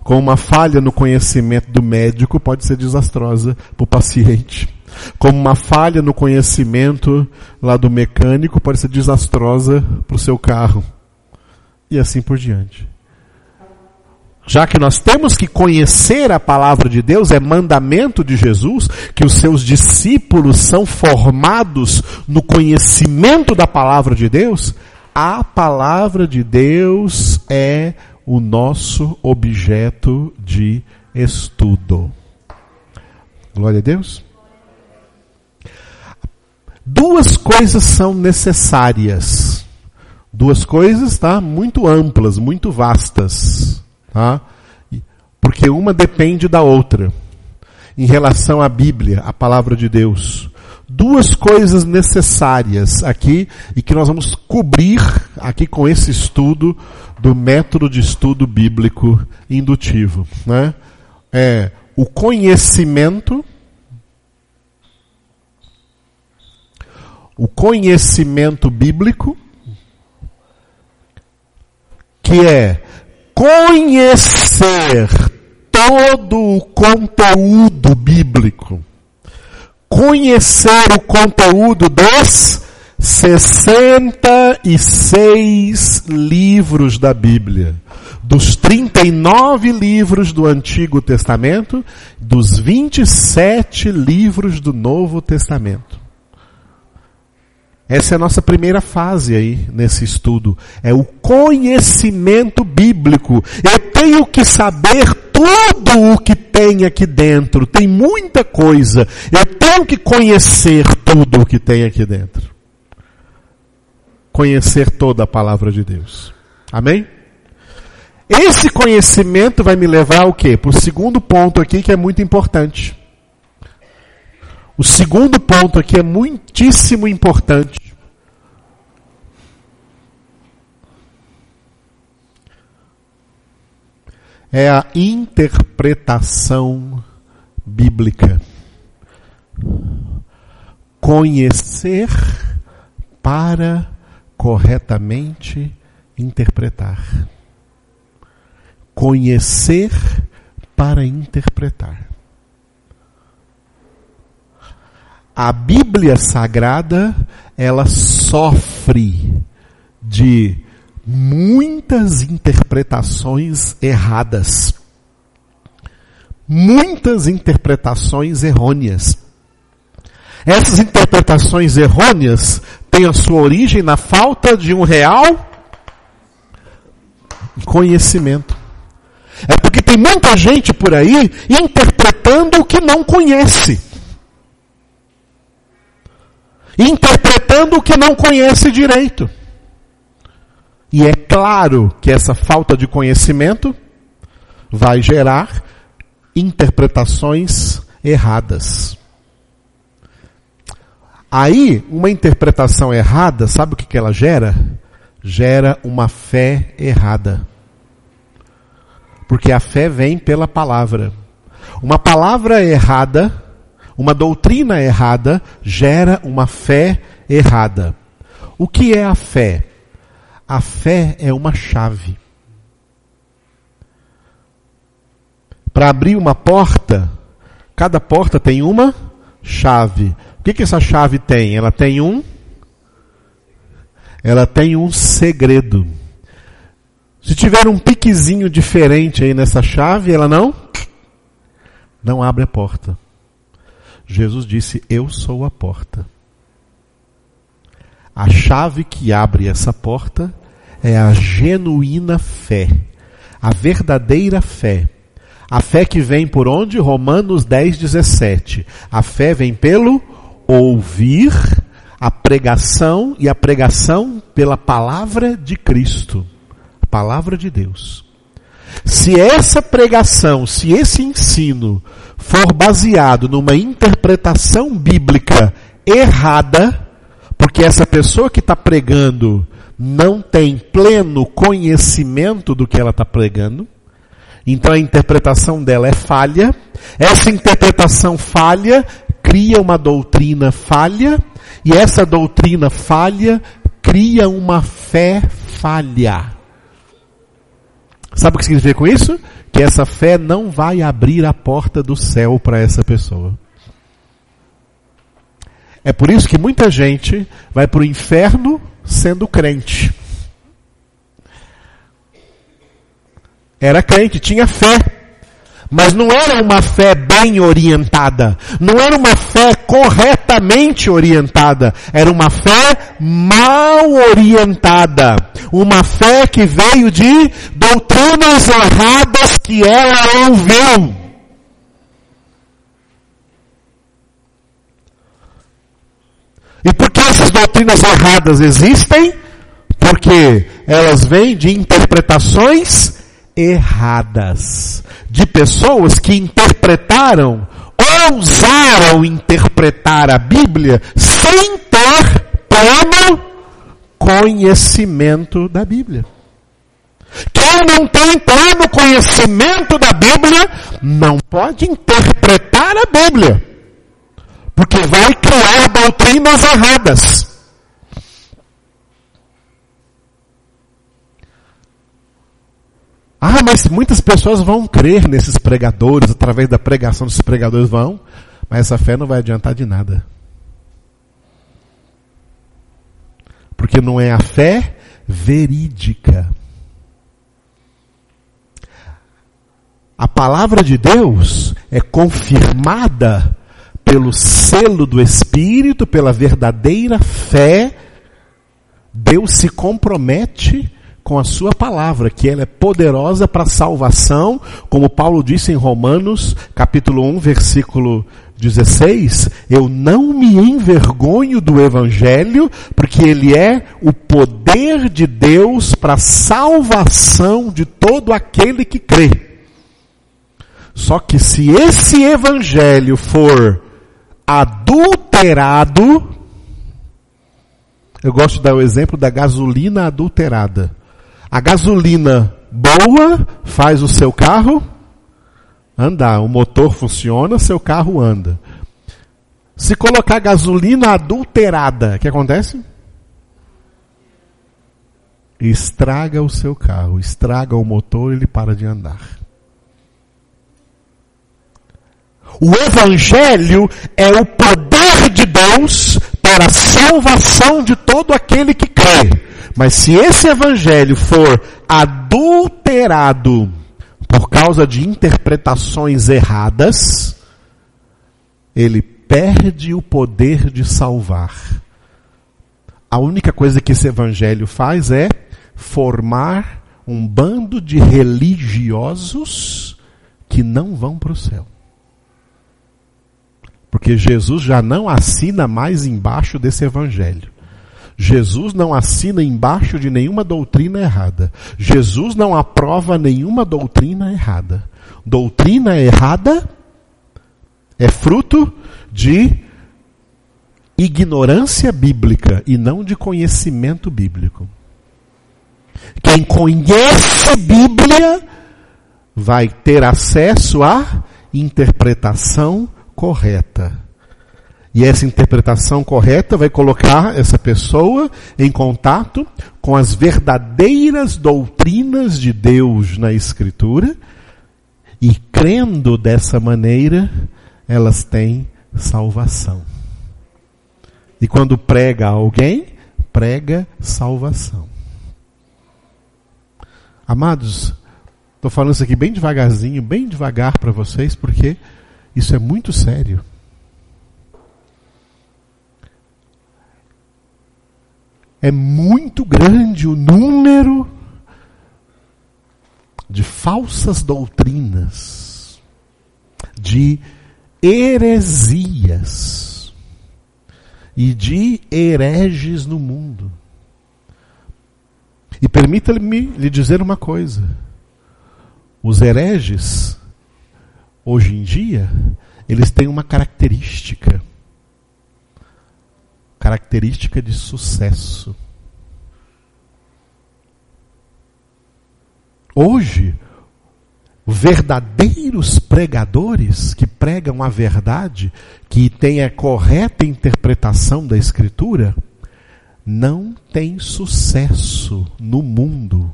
Com uma falha no conhecimento do médico pode ser desastrosa para o paciente. Como uma falha no conhecimento lá do mecânico pode ser desastrosa para o seu carro. E assim por diante. Já que nós temos que conhecer a palavra de Deus, é mandamento de Jesus que os seus discípulos são formados no conhecimento da palavra de Deus, a palavra de Deus é o nosso objeto de estudo. Glória a Deus. Duas coisas são necessárias. Duas coisas, tá? Muito amplas, muito vastas, tá? Porque uma depende da outra. Em relação à Bíblia, a palavra de Deus duas coisas necessárias aqui e que nós vamos cobrir aqui com esse estudo do método de estudo bíblico indutivo. Né? É o conhecimento, o conhecimento bíblico, que é conhecer todo o conteúdo bíblico conhecer o conteúdo dos 66 livros da Bíblia. Dos 39 livros do Antigo Testamento, dos 27 livros do Novo Testamento. Essa é a nossa primeira fase aí nesse estudo. É o conhecimento bíblico. Eu tenho que saber tudo o que tem aqui dentro. Tem muita coisa. Eu tenho que conhecer tudo o que tem aqui dentro. Conhecer toda a palavra de Deus. Amém? Esse conhecimento vai me levar ao quê? Para o segundo ponto aqui que é muito importante. O segundo ponto aqui é muitíssimo importante. É a interpretação bíblica. Conhecer para corretamente interpretar. Conhecer para interpretar. A Bíblia Sagrada, ela sofre de muitas interpretações erradas. Muitas interpretações errôneas. Essas interpretações errôneas têm a sua origem na falta de um real conhecimento. É porque tem muita gente por aí interpretando o que não conhece. Interpretando o que não conhece direito. E é claro que essa falta de conhecimento vai gerar interpretações erradas. Aí, uma interpretação errada, sabe o que, que ela gera? Gera uma fé errada. Porque a fé vem pela palavra. Uma palavra errada, uma doutrina errada, gera uma fé errada. O que é a fé? A fé é uma chave. Para abrir uma porta, cada porta tem uma chave. O que, que essa chave tem? Ela tem um. Ela tem um segredo. Se tiver um piquezinho diferente aí nessa chave, ela não não abre a porta. Jesus disse: "Eu sou a porta". A chave que abre essa porta é a genuína fé, a verdadeira fé. A fé que vem por onde? Romanos 10, 17. A fé vem pelo ouvir a pregação e a pregação pela palavra de Cristo palavra de Deus. Se essa pregação, se esse ensino for baseado numa interpretação bíblica errada, porque essa pessoa que está pregando não tem pleno conhecimento do que ela está pregando, então a interpretação dela é falha, essa interpretação falha cria uma doutrina falha, e essa doutrina falha cria uma fé falha. Sabe o que significa com isso? Que essa fé não vai abrir a porta do céu para essa pessoa. É por isso que muita gente vai para o inferno sendo crente. Era crente, tinha fé, mas não era uma fé bem orientada, não era uma fé corretamente orientada, era uma fé mal orientada, uma fé que veio de doutrinas erradas que ela ouviu. E por que essas doutrinas erradas existem? Porque elas vêm de interpretações erradas de pessoas que interpretaram, ousaram interpretar a Bíblia sem ter pleno conhecimento da Bíblia. Quem não tem pleno conhecimento da Bíblia não pode interpretar a Bíblia, porque vai criar doutrinas erradas. Ah, mas muitas pessoas vão crer nesses pregadores, através da pregação desses pregadores vão, mas essa fé não vai adiantar de nada. Porque não é a fé verídica. A palavra de Deus é confirmada pelo selo do Espírito, pela verdadeira fé. Deus se compromete com a sua palavra, que ela é poderosa para salvação, como Paulo disse em Romanos, capítulo 1, versículo 16, eu não me envergonho do evangelho, porque ele é o poder de Deus para salvação de todo aquele que crê. Só que se esse evangelho for adulterado, eu gosto de dar o exemplo da gasolina adulterada. A gasolina boa faz o seu carro andar. O motor funciona, seu carro anda. Se colocar gasolina adulterada, o que acontece? Estraga o seu carro, estraga o motor, ele para de andar. O Evangelho é o poder de Deus para a salvação de todo aquele que crê. Mas se esse Evangelho for adulterado por causa de interpretações erradas, ele perde o poder de salvar. A única coisa que esse Evangelho faz é formar um bando de religiosos que não vão para o céu. Porque Jesus já não assina mais embaixo desse evangelho. Jesus não assina embaixo de nenhuma doutrina errada. Jesus não aprova nenhuma doutrina errada. Doutrina errada é fruto de ignorância bíblica e não de conhecimento bíblico. Quem conhece Bíblia vai ter acesso à interpretação correta. E essa interpretação correta vai colocar essa pessoa em contato com as verdadeiras doutrinas de Deus na Escritura, e crendo dessa maneira, elas têm salvação. E quando prega alguém, prega salvação. Amados, estou falando isso aqui bem devagarzinho, bem devagar para vocês, porque isso é muito sério. É muito grande o número de falsas doutrinas, de heresias e de hereges no mundo. E permita-me lhe dizer uma coisa: os hereges hoje em dia, eles têm uma característica. Característica de sucesso. Hoje, verdadeiros pregadores que pregam a verdade, que têm a correta interpretação da Escritura, não têm sucesso no mundo,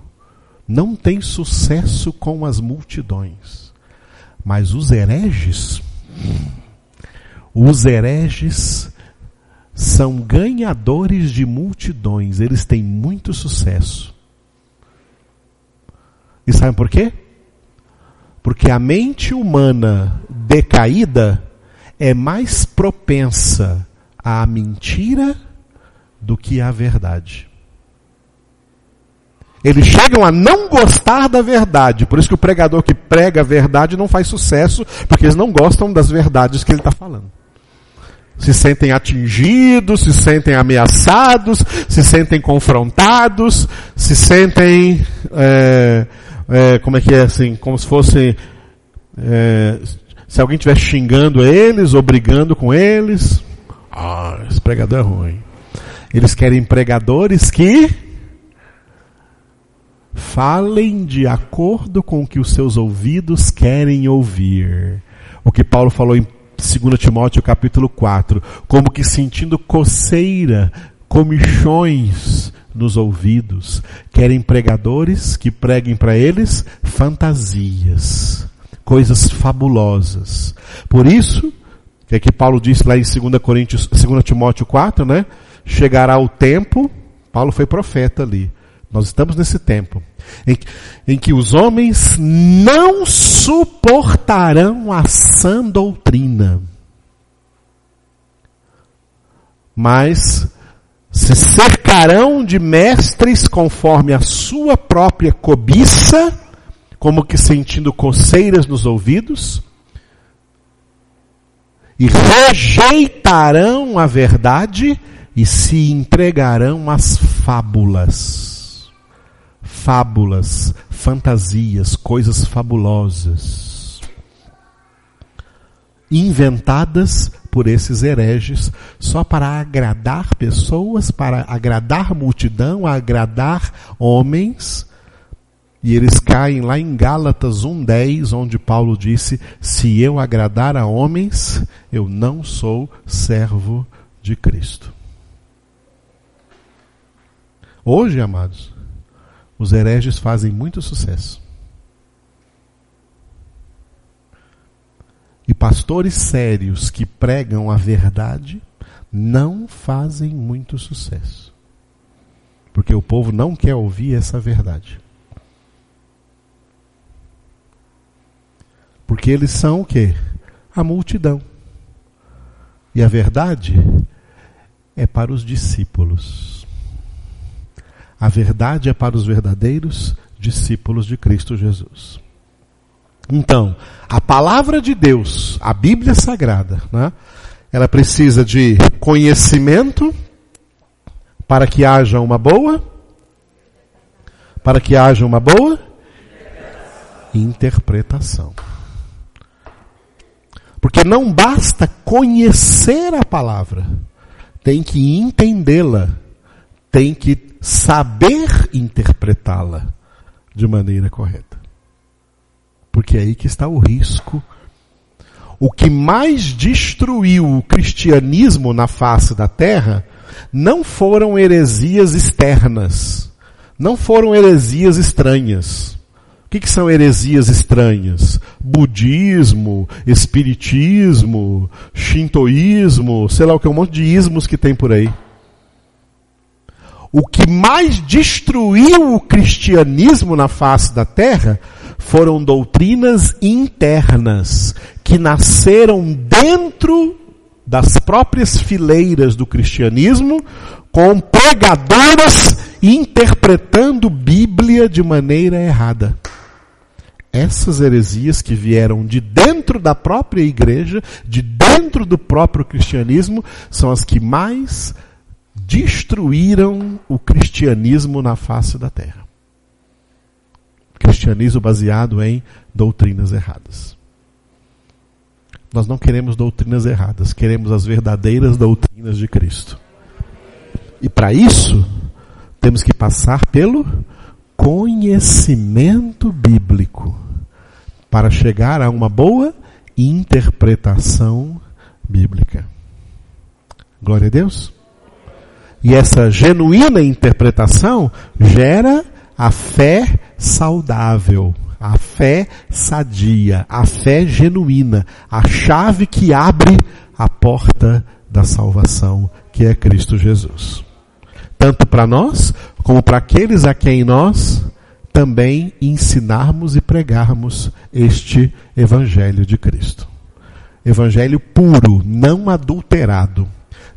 não têm sucesso com as multidões. Mas os hereges, os hereges são ganhadores de multidões, eles têm muito sucesso. E sabem por quê? Porque a mente humana decaída é mais propensa à mentira do que à verdade. Eles chegam a não gostar da verdade. Por isso que o pregador que prega a verdade não faz sucesso, porque eles não gostam das verdades que ele está falando. Se sentem atingidos, se sentem ameaçados, se sentem confrontados, se sentem, é, é, como é que é assim, como se fosse, é, se alguém estiver xingando eles ou brigando com eles. Ah, esse pregador é ruim. Eles querem pregadores que Falem de acordo com o que os seus ouvidos querem ouvir. O que Paulo falou em 2 Timóteo capítulo 4, como que sentindo coceira, comichões nos ouvidos, querem pregadores que preguem para eles fantasias, coisas fabulosas. Por isso, é que Paulo disse lá em 2 Coríntios, 2 Timóteo 4, né? Chegará o tempo, Paulo foi profeta ali nós estamos nesse tempo em, em que os homens não suportarão a sã doutrina, mas se cercarão de mestres conforme a sua própria cobiça, como que sentindo coceiras nos ouvidos, e rejeitarão a verdade e se entregarão às fábulas fábulas, fantasias, coisas fabulosas, inventadas por esses hereges só para agradar pessoas, para agradar multidão, agradar homens, E eles caem lá em Gálatas 1:10, onde Paulo disse: "Se eu agradar a homens, eu não sou servo de Cristo". Hoje, amados, os hereges fazem muito sucesso. E pastores sérios que pregam a verdade não fazem muito sucesso. Porque o povo não quer ouvir essa verdade. Porque eles são o quê? A multidão. E a verdade é para os discípulos. A verdade é para os verdadeiros discípulos de Cristo Jesus. Então, a palavra de Deus, a Bíblia Sagrada, né, ela precisa de conhecimento para que haja uma boa, para que haja uma boa interpretação. Porque não basta conhecer a palavra, tem que entendê-la, tem que saber interpretá-la de maneira correta. Porque é aí que está o risco. O que mais destruiu o cristianismo na face da terra não foram heresias externas, não foram heresias estranhas. O que, que são heresias estranhas? Budismo, espiritismo, shintoísmo, sei lá o que, um monte de ismos que tem por aí. O que mais destruiu o cristianismo na face da terra foram doutrinas internas que nasceram dentro das próprias fileiras do cristianismo, com pregadores interpretando Bíblia de maneira errada. Essas heresias que vieram de dentro da própria igreja, de dentro do próprio cristianismo, são as que mais destruíram o cristianismo na face da terra cristianismo baseado em doutrinas erradas. Nós não queremos doutrinas erradas, queremos as verdadeiras doutrinas de Cristo. E para isso, temos que passar pelo conhecimento bíblico para chegar a uma boa interpretação bíblica. Glória a Deus. E essa genuína interpretação gera a fé saudável, a fé sadia, a fé genuína, a chave que abre a porta da salvação, que é Cristo Jesus. Tanto para nós, como para aqueles a quem nós também ensinarmos e pregarmos este Evangelho de Cristo. Evangelho puro, não adulterado,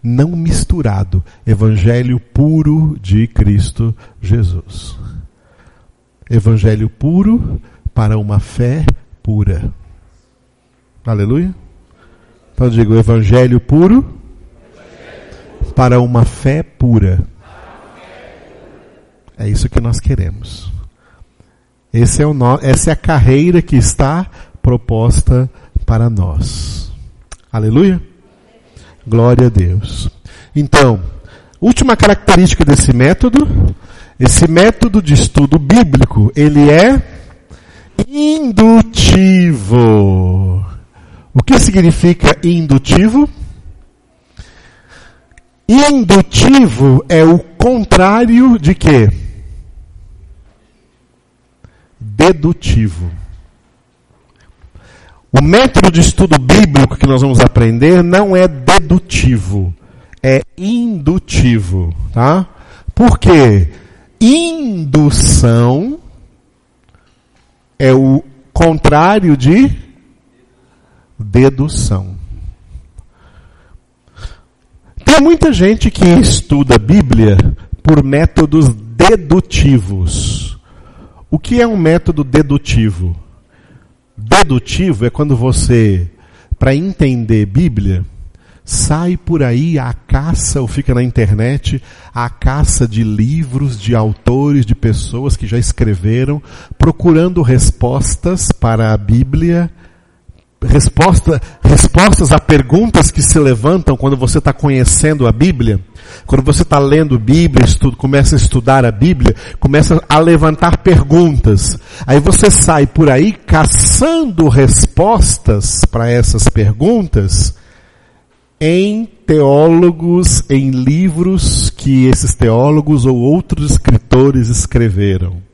não misturado. Evangelho puro de Cristo Jesus. Evangelho puro para uma fé pura. Aleluia? Então digo, Evangelho puro para uma fé pura. É isso que nós queremos. Esse é o no... Essa é a carreira que está proposta para nós. Aleluia? Glória a Deus. Então, última característica desse método esse método de estudo bíblico, ele é indutivo. O que significa indutivo? Indutivo é o contrário de quê? Dedutivo. O método de estudo bíblico que nós vamos aprender não é dedutivo, é indutivo, tá? Por quê? Indução é o contrário de dedução. Tem muita gente que estuda a Bíblia por métodos dedutivos. O que é um método dedutivo? Dedutivo é quando você, para entender Bíblia, sai por aí a caça, ou fica na internet, a caça de livros, de autores, de pessoas que já escreveram, procurando respostas para a Bíblia, resposta, respostas a perguntas que se levantam quando você está conhecendo a Bíblia, quando você está lendo Bíblia, estudo, começa a estudar a Bíblia, começa a levantar perguntas. Aí você sai por aí caçando respostas para essas perguntas em teólogos, em livros que esses teólogos ou outros escritores escreveram.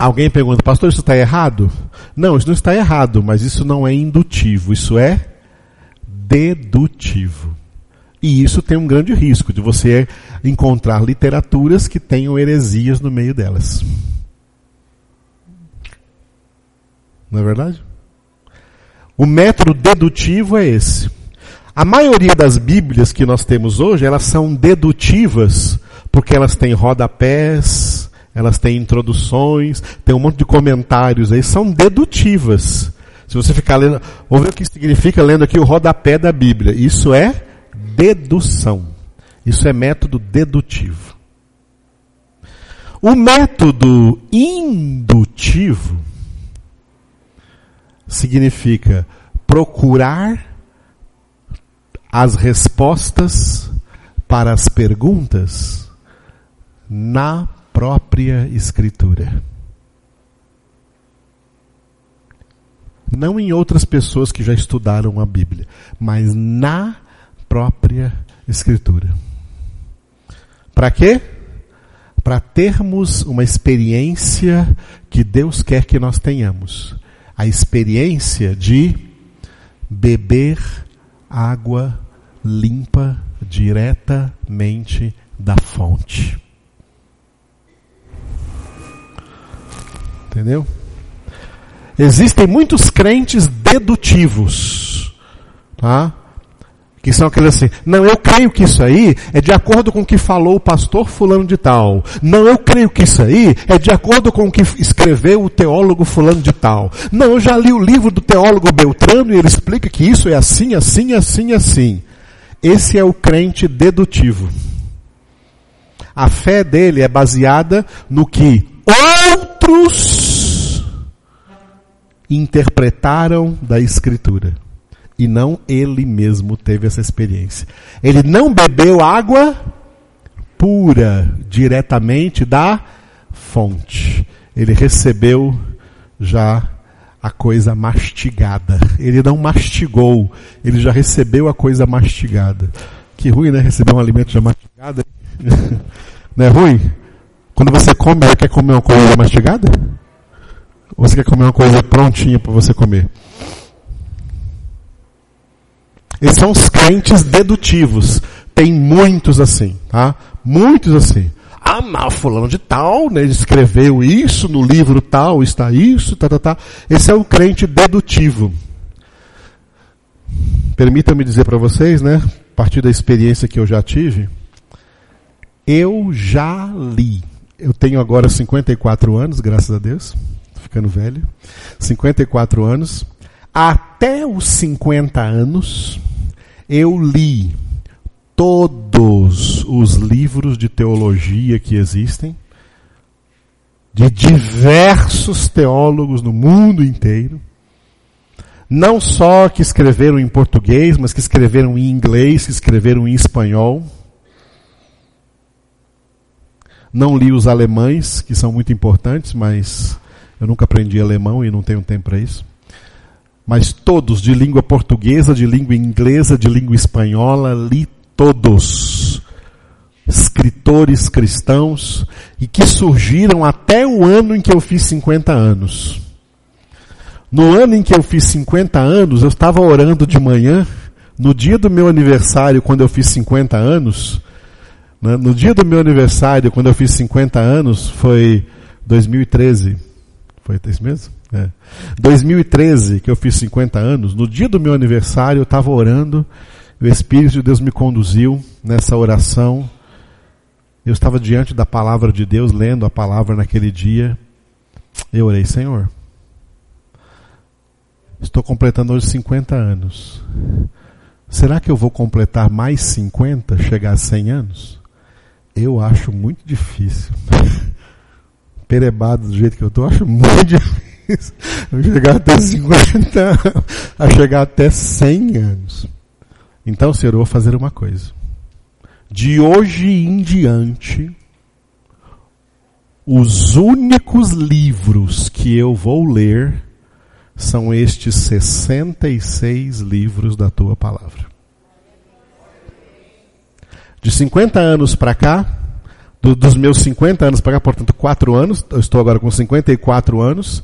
Alguém pergunta, pastor, isso está errado? Não, isso não está errado, mas isso não é indutivo, isso é dedutivo. E isso tem um grande risco de você encontrar literaturas que tenham heresias no meio delas. Não é verdade? O método dedutivo é esse. A maioria das Bíblias que nós temos hoje, elas são dedutivas, porque elas têm rodapés, elas têm introduções, tem um monte de comentários aí, são dedutivas. Se você ficar lendo, vamos ver o que significa lendo aqui o rodapé da Bíblia. Isso é dedução. Isso é método dedutivo. O método indutivo significa procurar as respostas para as perguntas na própria Escritura. Não em outras pessoas que já estudaram a Bíblia, mas na própria Escritura. Para quê? Para termos uma experiência que Deus quer que nós tenhamos. A experiência de beber água limpa diretamente da fonte. Entendeu? Existem muitos crentes dedutivos, tá? Que são aqueles assim, não, eu creio que isso aí é de acordo com o que falou o pastor fulano de tal. Não, eu creio que isso aí é de acordo com o que escreveu o teólogo fulano de tal. Não, eu já li o livro do teólogo Beltrano e ele explica que isso é assim, assim, assim, assim. Esse é o crente dedutivo. A fé dele é baseada no que outros interpretaram da Escritura. E não ele mesmo teve essa experiência. Ele não bebeu água pura diretamente da fonte. Ele recebeu já a coisa mastigada. Ele não mastigou, ele já recebeu a coisa mastigada. Que ruim, né? Receber um alimento já mastigado. não é ruim? Quando você come, você quer comer uma coisa mastigada? Ou você quer comer uma coisa prontinha para você comer? Esses são os crentes dedutivos. Tem muitos assim, tá? Muitos assim. Ah, mas fulano de tal, né, ele escreveu isso no livro tal, está isso, tá, tá, tá. Esse é o crente dedutivo. Permita-me dizer para vocês, né, a partir da experiência que eu já tive, eu já li eu tenho agora 54 anos, graças a Deus. Ficando velho. 54 anos. Até os 50 anos, eu li todos os livros de teologia que existem, de diversos teólogos no mundo inteiro. Não só que escreveram em português, mas que escreveram em inglês, que escreveram em espanhol. Não li os alemães, que são muito importantes, mas eu nunca aprendi alemão e não tenho tempo para isso. Mas todos, de língua portuguesa, de língua inglesa, de língua espanhola, li todos. Escritores cristãos e que surgiram até o ano em que eu fiz 50 anos. No ano em que eu fiz 50 anos, eu estava orando de manhã, no dia do meu aniversário, quando eu fiz 50 anos? No dia do meu aniversário, quando eu fiz 50 anos, foi 2013. Foi isso mesmo? É. 2013, que eu fiz 50 anos, no dia do meu aniversário, eu estava orando, o Espírito de Deus me conduziu nessa oração. Eu estava diante da palavra de Deus, lendo a palavra naquele dia. Eu orei, Senhor, estou completando hoje 50 anos. Será que eu vou completar mais 50, chegar a 100 anos? Eu acho muito difícil. Perebado do jeito que eu tô, acho muito difícil. a chegar até 50, a chegar até 100 anos. Então, Senhor, eu vou fazer uma coisa. De hoje em diante, os únicos livros que eu vou ler são estes 66 livros da tua palavra. De 50 anos para cá, do, dos meus 50 anos para cá, portanto, 4 anos, eu estou agora com 54 anos,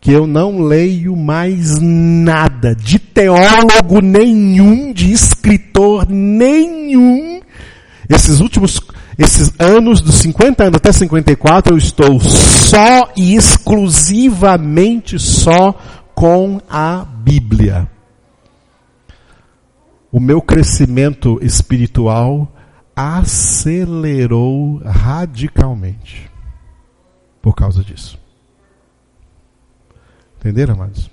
que eu não leio mais nada de teólogo nenhum, de escritor nenhum. Esses últimos, esses anos, dos 50 anos até 54, eu estou só e exclusivamente só com a Bíblia. O meu crescimento espiritual acelerou radicalmente por causa disso. Entenderam, amados?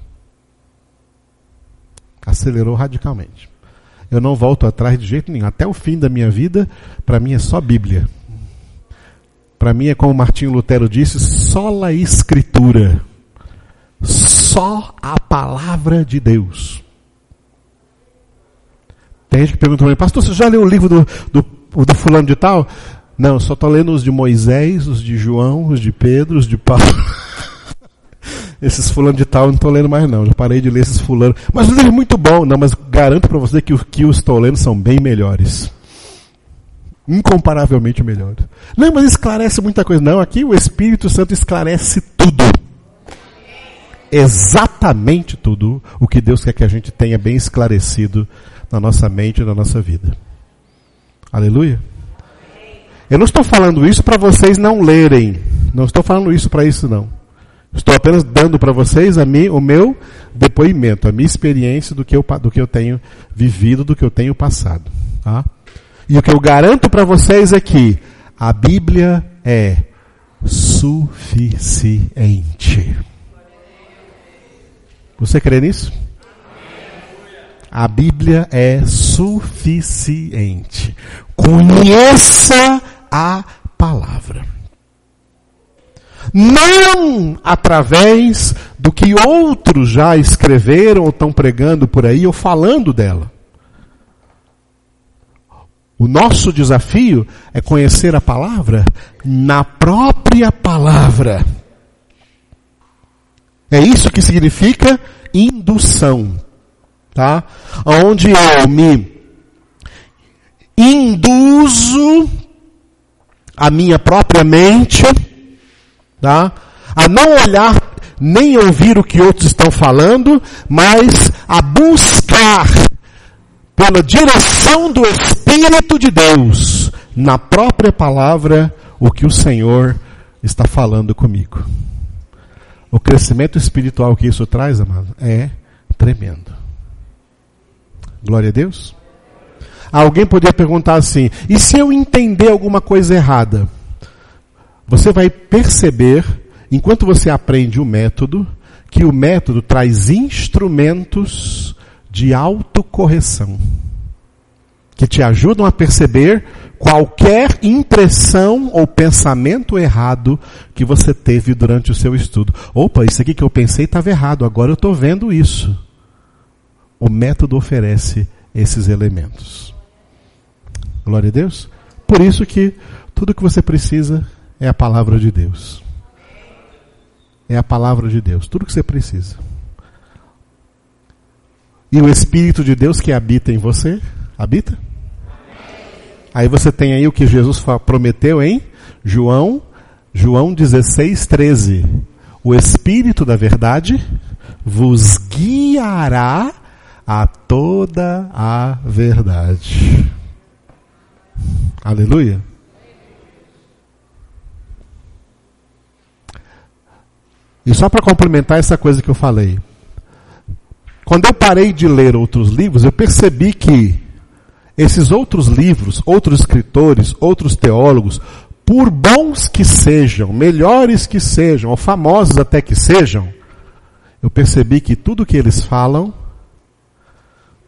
Acelerou radicalmente. Eu não volto atrás de jeito nenhum. Até o fim da minha vida, para mim é só Bíblia. Para mim é como Martinho Lutero disse, só a escritura. Só a palavra de Deus. Tem gente que pergunta para mim, pastor, você já leu o livro do, do o do fulano de tal? Não, só estou lendo os de Moisés, os de João, os de Pedro, os de Paulo. esses fulano de tal eu não estou lendo mais não, já parei de ler esses fulano. Mas é muito bom, não, mas garanto para você que os que eu estou lendo são bem melhores. Incomparavelmente melhores. Não, mas esclarece muita coisa. Não, aqui o Espírito Santo esclarece tudo. Exatamente tudo o que Deus quer que a gente tenha bem esclarecido na nossa mente e na nossa vida. Aleluia. Eu não estou falando isso para vocês não lerem. Não estou falando isso para isso não. Estou apenas dando para vocês a mim, o meu depoimento, a minha experiência do que, eu, do que eu tenho vivido, do que eu tenho passado. Tá? E o que eu garanto para vocês é que a Bíblia é suficiente. Você crê nisso? A Bíblia é suficiente. Conheça a palavra. Não através do que outros já escreveram ou estão pregando por aí ou falando dela. O nosso desafio é conhecer a palavra na própria palavra. É isso que significa indução tá? Onde eu me induzo a minha própria mente, tá? A não olhar nem ouvir o que outros estão falando, mas a buscar pela direção do Espírito de Deus na própria palavra o que o Senhor está falando comigo. O crescimento espiritual que isso traz, amado, é tremendo. Glória a Deus. Alguém poderia perguntar assim: e se eu entender alguma coisa errada? Você vai perceber, enquanto você aprende o método, que o método traz instrumentos de autocorreção que te ajudam a perceber qualquer impressão ou pensamento errado que você teve durante o seu estudo. Opa, isso aqui que eu pensei estava errado, agora eu estou vendo isso o método oferece esses elementos. Glória a Deus. Por isso que tudo que você precisa é a palavra de Deus. É a palavra de Deus, tudo que você precisa. E o Espírito de Deus que habita em você, habita? Aí você tem aí o que Jesus prometeu em João, João 16, 13. O Espírito da verdade vos guiará a toda a verdade. Aleluia. E só para complementar essa coisa que eu falei. Quando eu parei de ler outros livros, eu percebi que esses outros livros, outros escritores, outros teólogos, por bons que sejam, melhores que sejam, ou famosos até que sejam, eu percebi que tudo que eles falam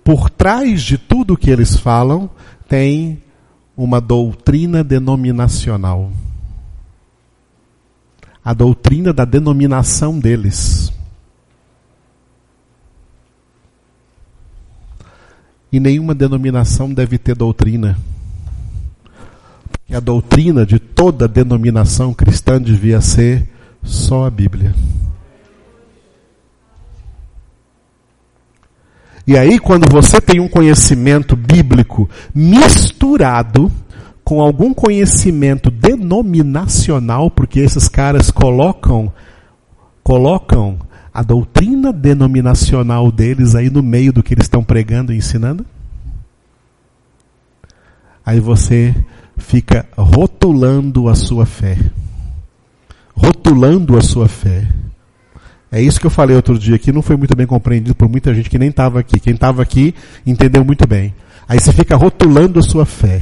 por trás de tudo que eles falam, tem uma doutrina denominacional. A doutrina da denominação deles. E nenhuma denominação deve ter doutrina. Porque a doutrina de toda denominação cristã devia ser só a Bíblia. E aí, quando você tem um conhecimento bíblico misturado com algum conhecimento denominacional, porque esses caras colocam colocam a doutrina denominacional deles aí no meio do que eles estão pregando e ensinando? Aí você fica rotulando a sua fé. Rotulando a sua fé. É isso que eu falei outro dia que não foi muito bem compreendido por muita gente que nem estava aqui. Quem estava aqui entendeu muito bem. Aí você fica rotulando a sua fé.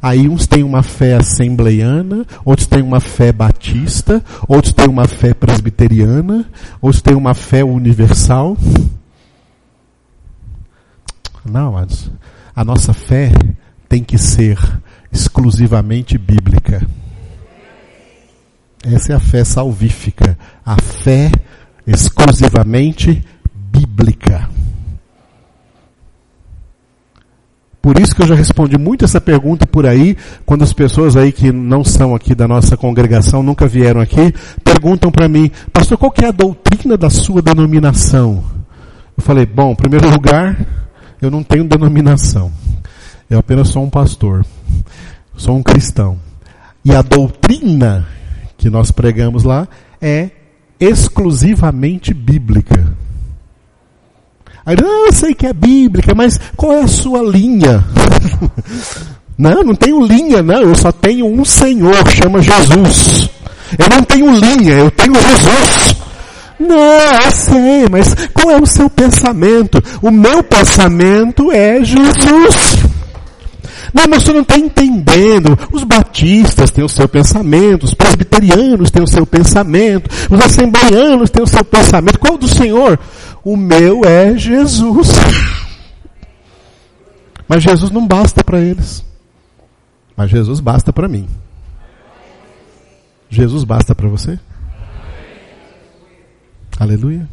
Aí uns têm uma fé assembleiana, outros têm uma fé batista, outros têm uma fé presbiteriana, outros têm uma fé universal. Não, mas a nossa fé tem que ser exclusivamente bíblica. Essa é a fé salvífica, a fé exclusivamente bíblica. Por isso que eu já respondi muito essa pergunta por aí, quando as pessoas aí que não são aqui da nossa congregação, nunca vieram aqui, perguntam para mim, pastor, qual que é a doutrina da sua denominação? Eu falei, bom, em primeiro lugar, eu não tenho denominação. Eu apenas sou um pastor. Sou um cristão. E a doutrina que nós pregamos lá é exclusivamente bíblica. Aí, não, eu sei que é bíblica, mas qual é a sua linha? não, não tenho linha, não. Eu só tenho um Senhor, chama Jesus. Eu não tenho linha, eu tenho Jesus. Não, eu sei, mas qual é o seu pensamento? O meu pensamento é Jesus. Não, mas você não está entendendo. Os batistas têm o seu pensamento, os presbiterianos têm o seu pensamento, os assembleianos têm o seu pensamento. Qual o do Senhor? O meu é Jesus. Mas Jesus não basta para eles. Mas Jesus basta para mim. Jesus basta para você? Aleluia.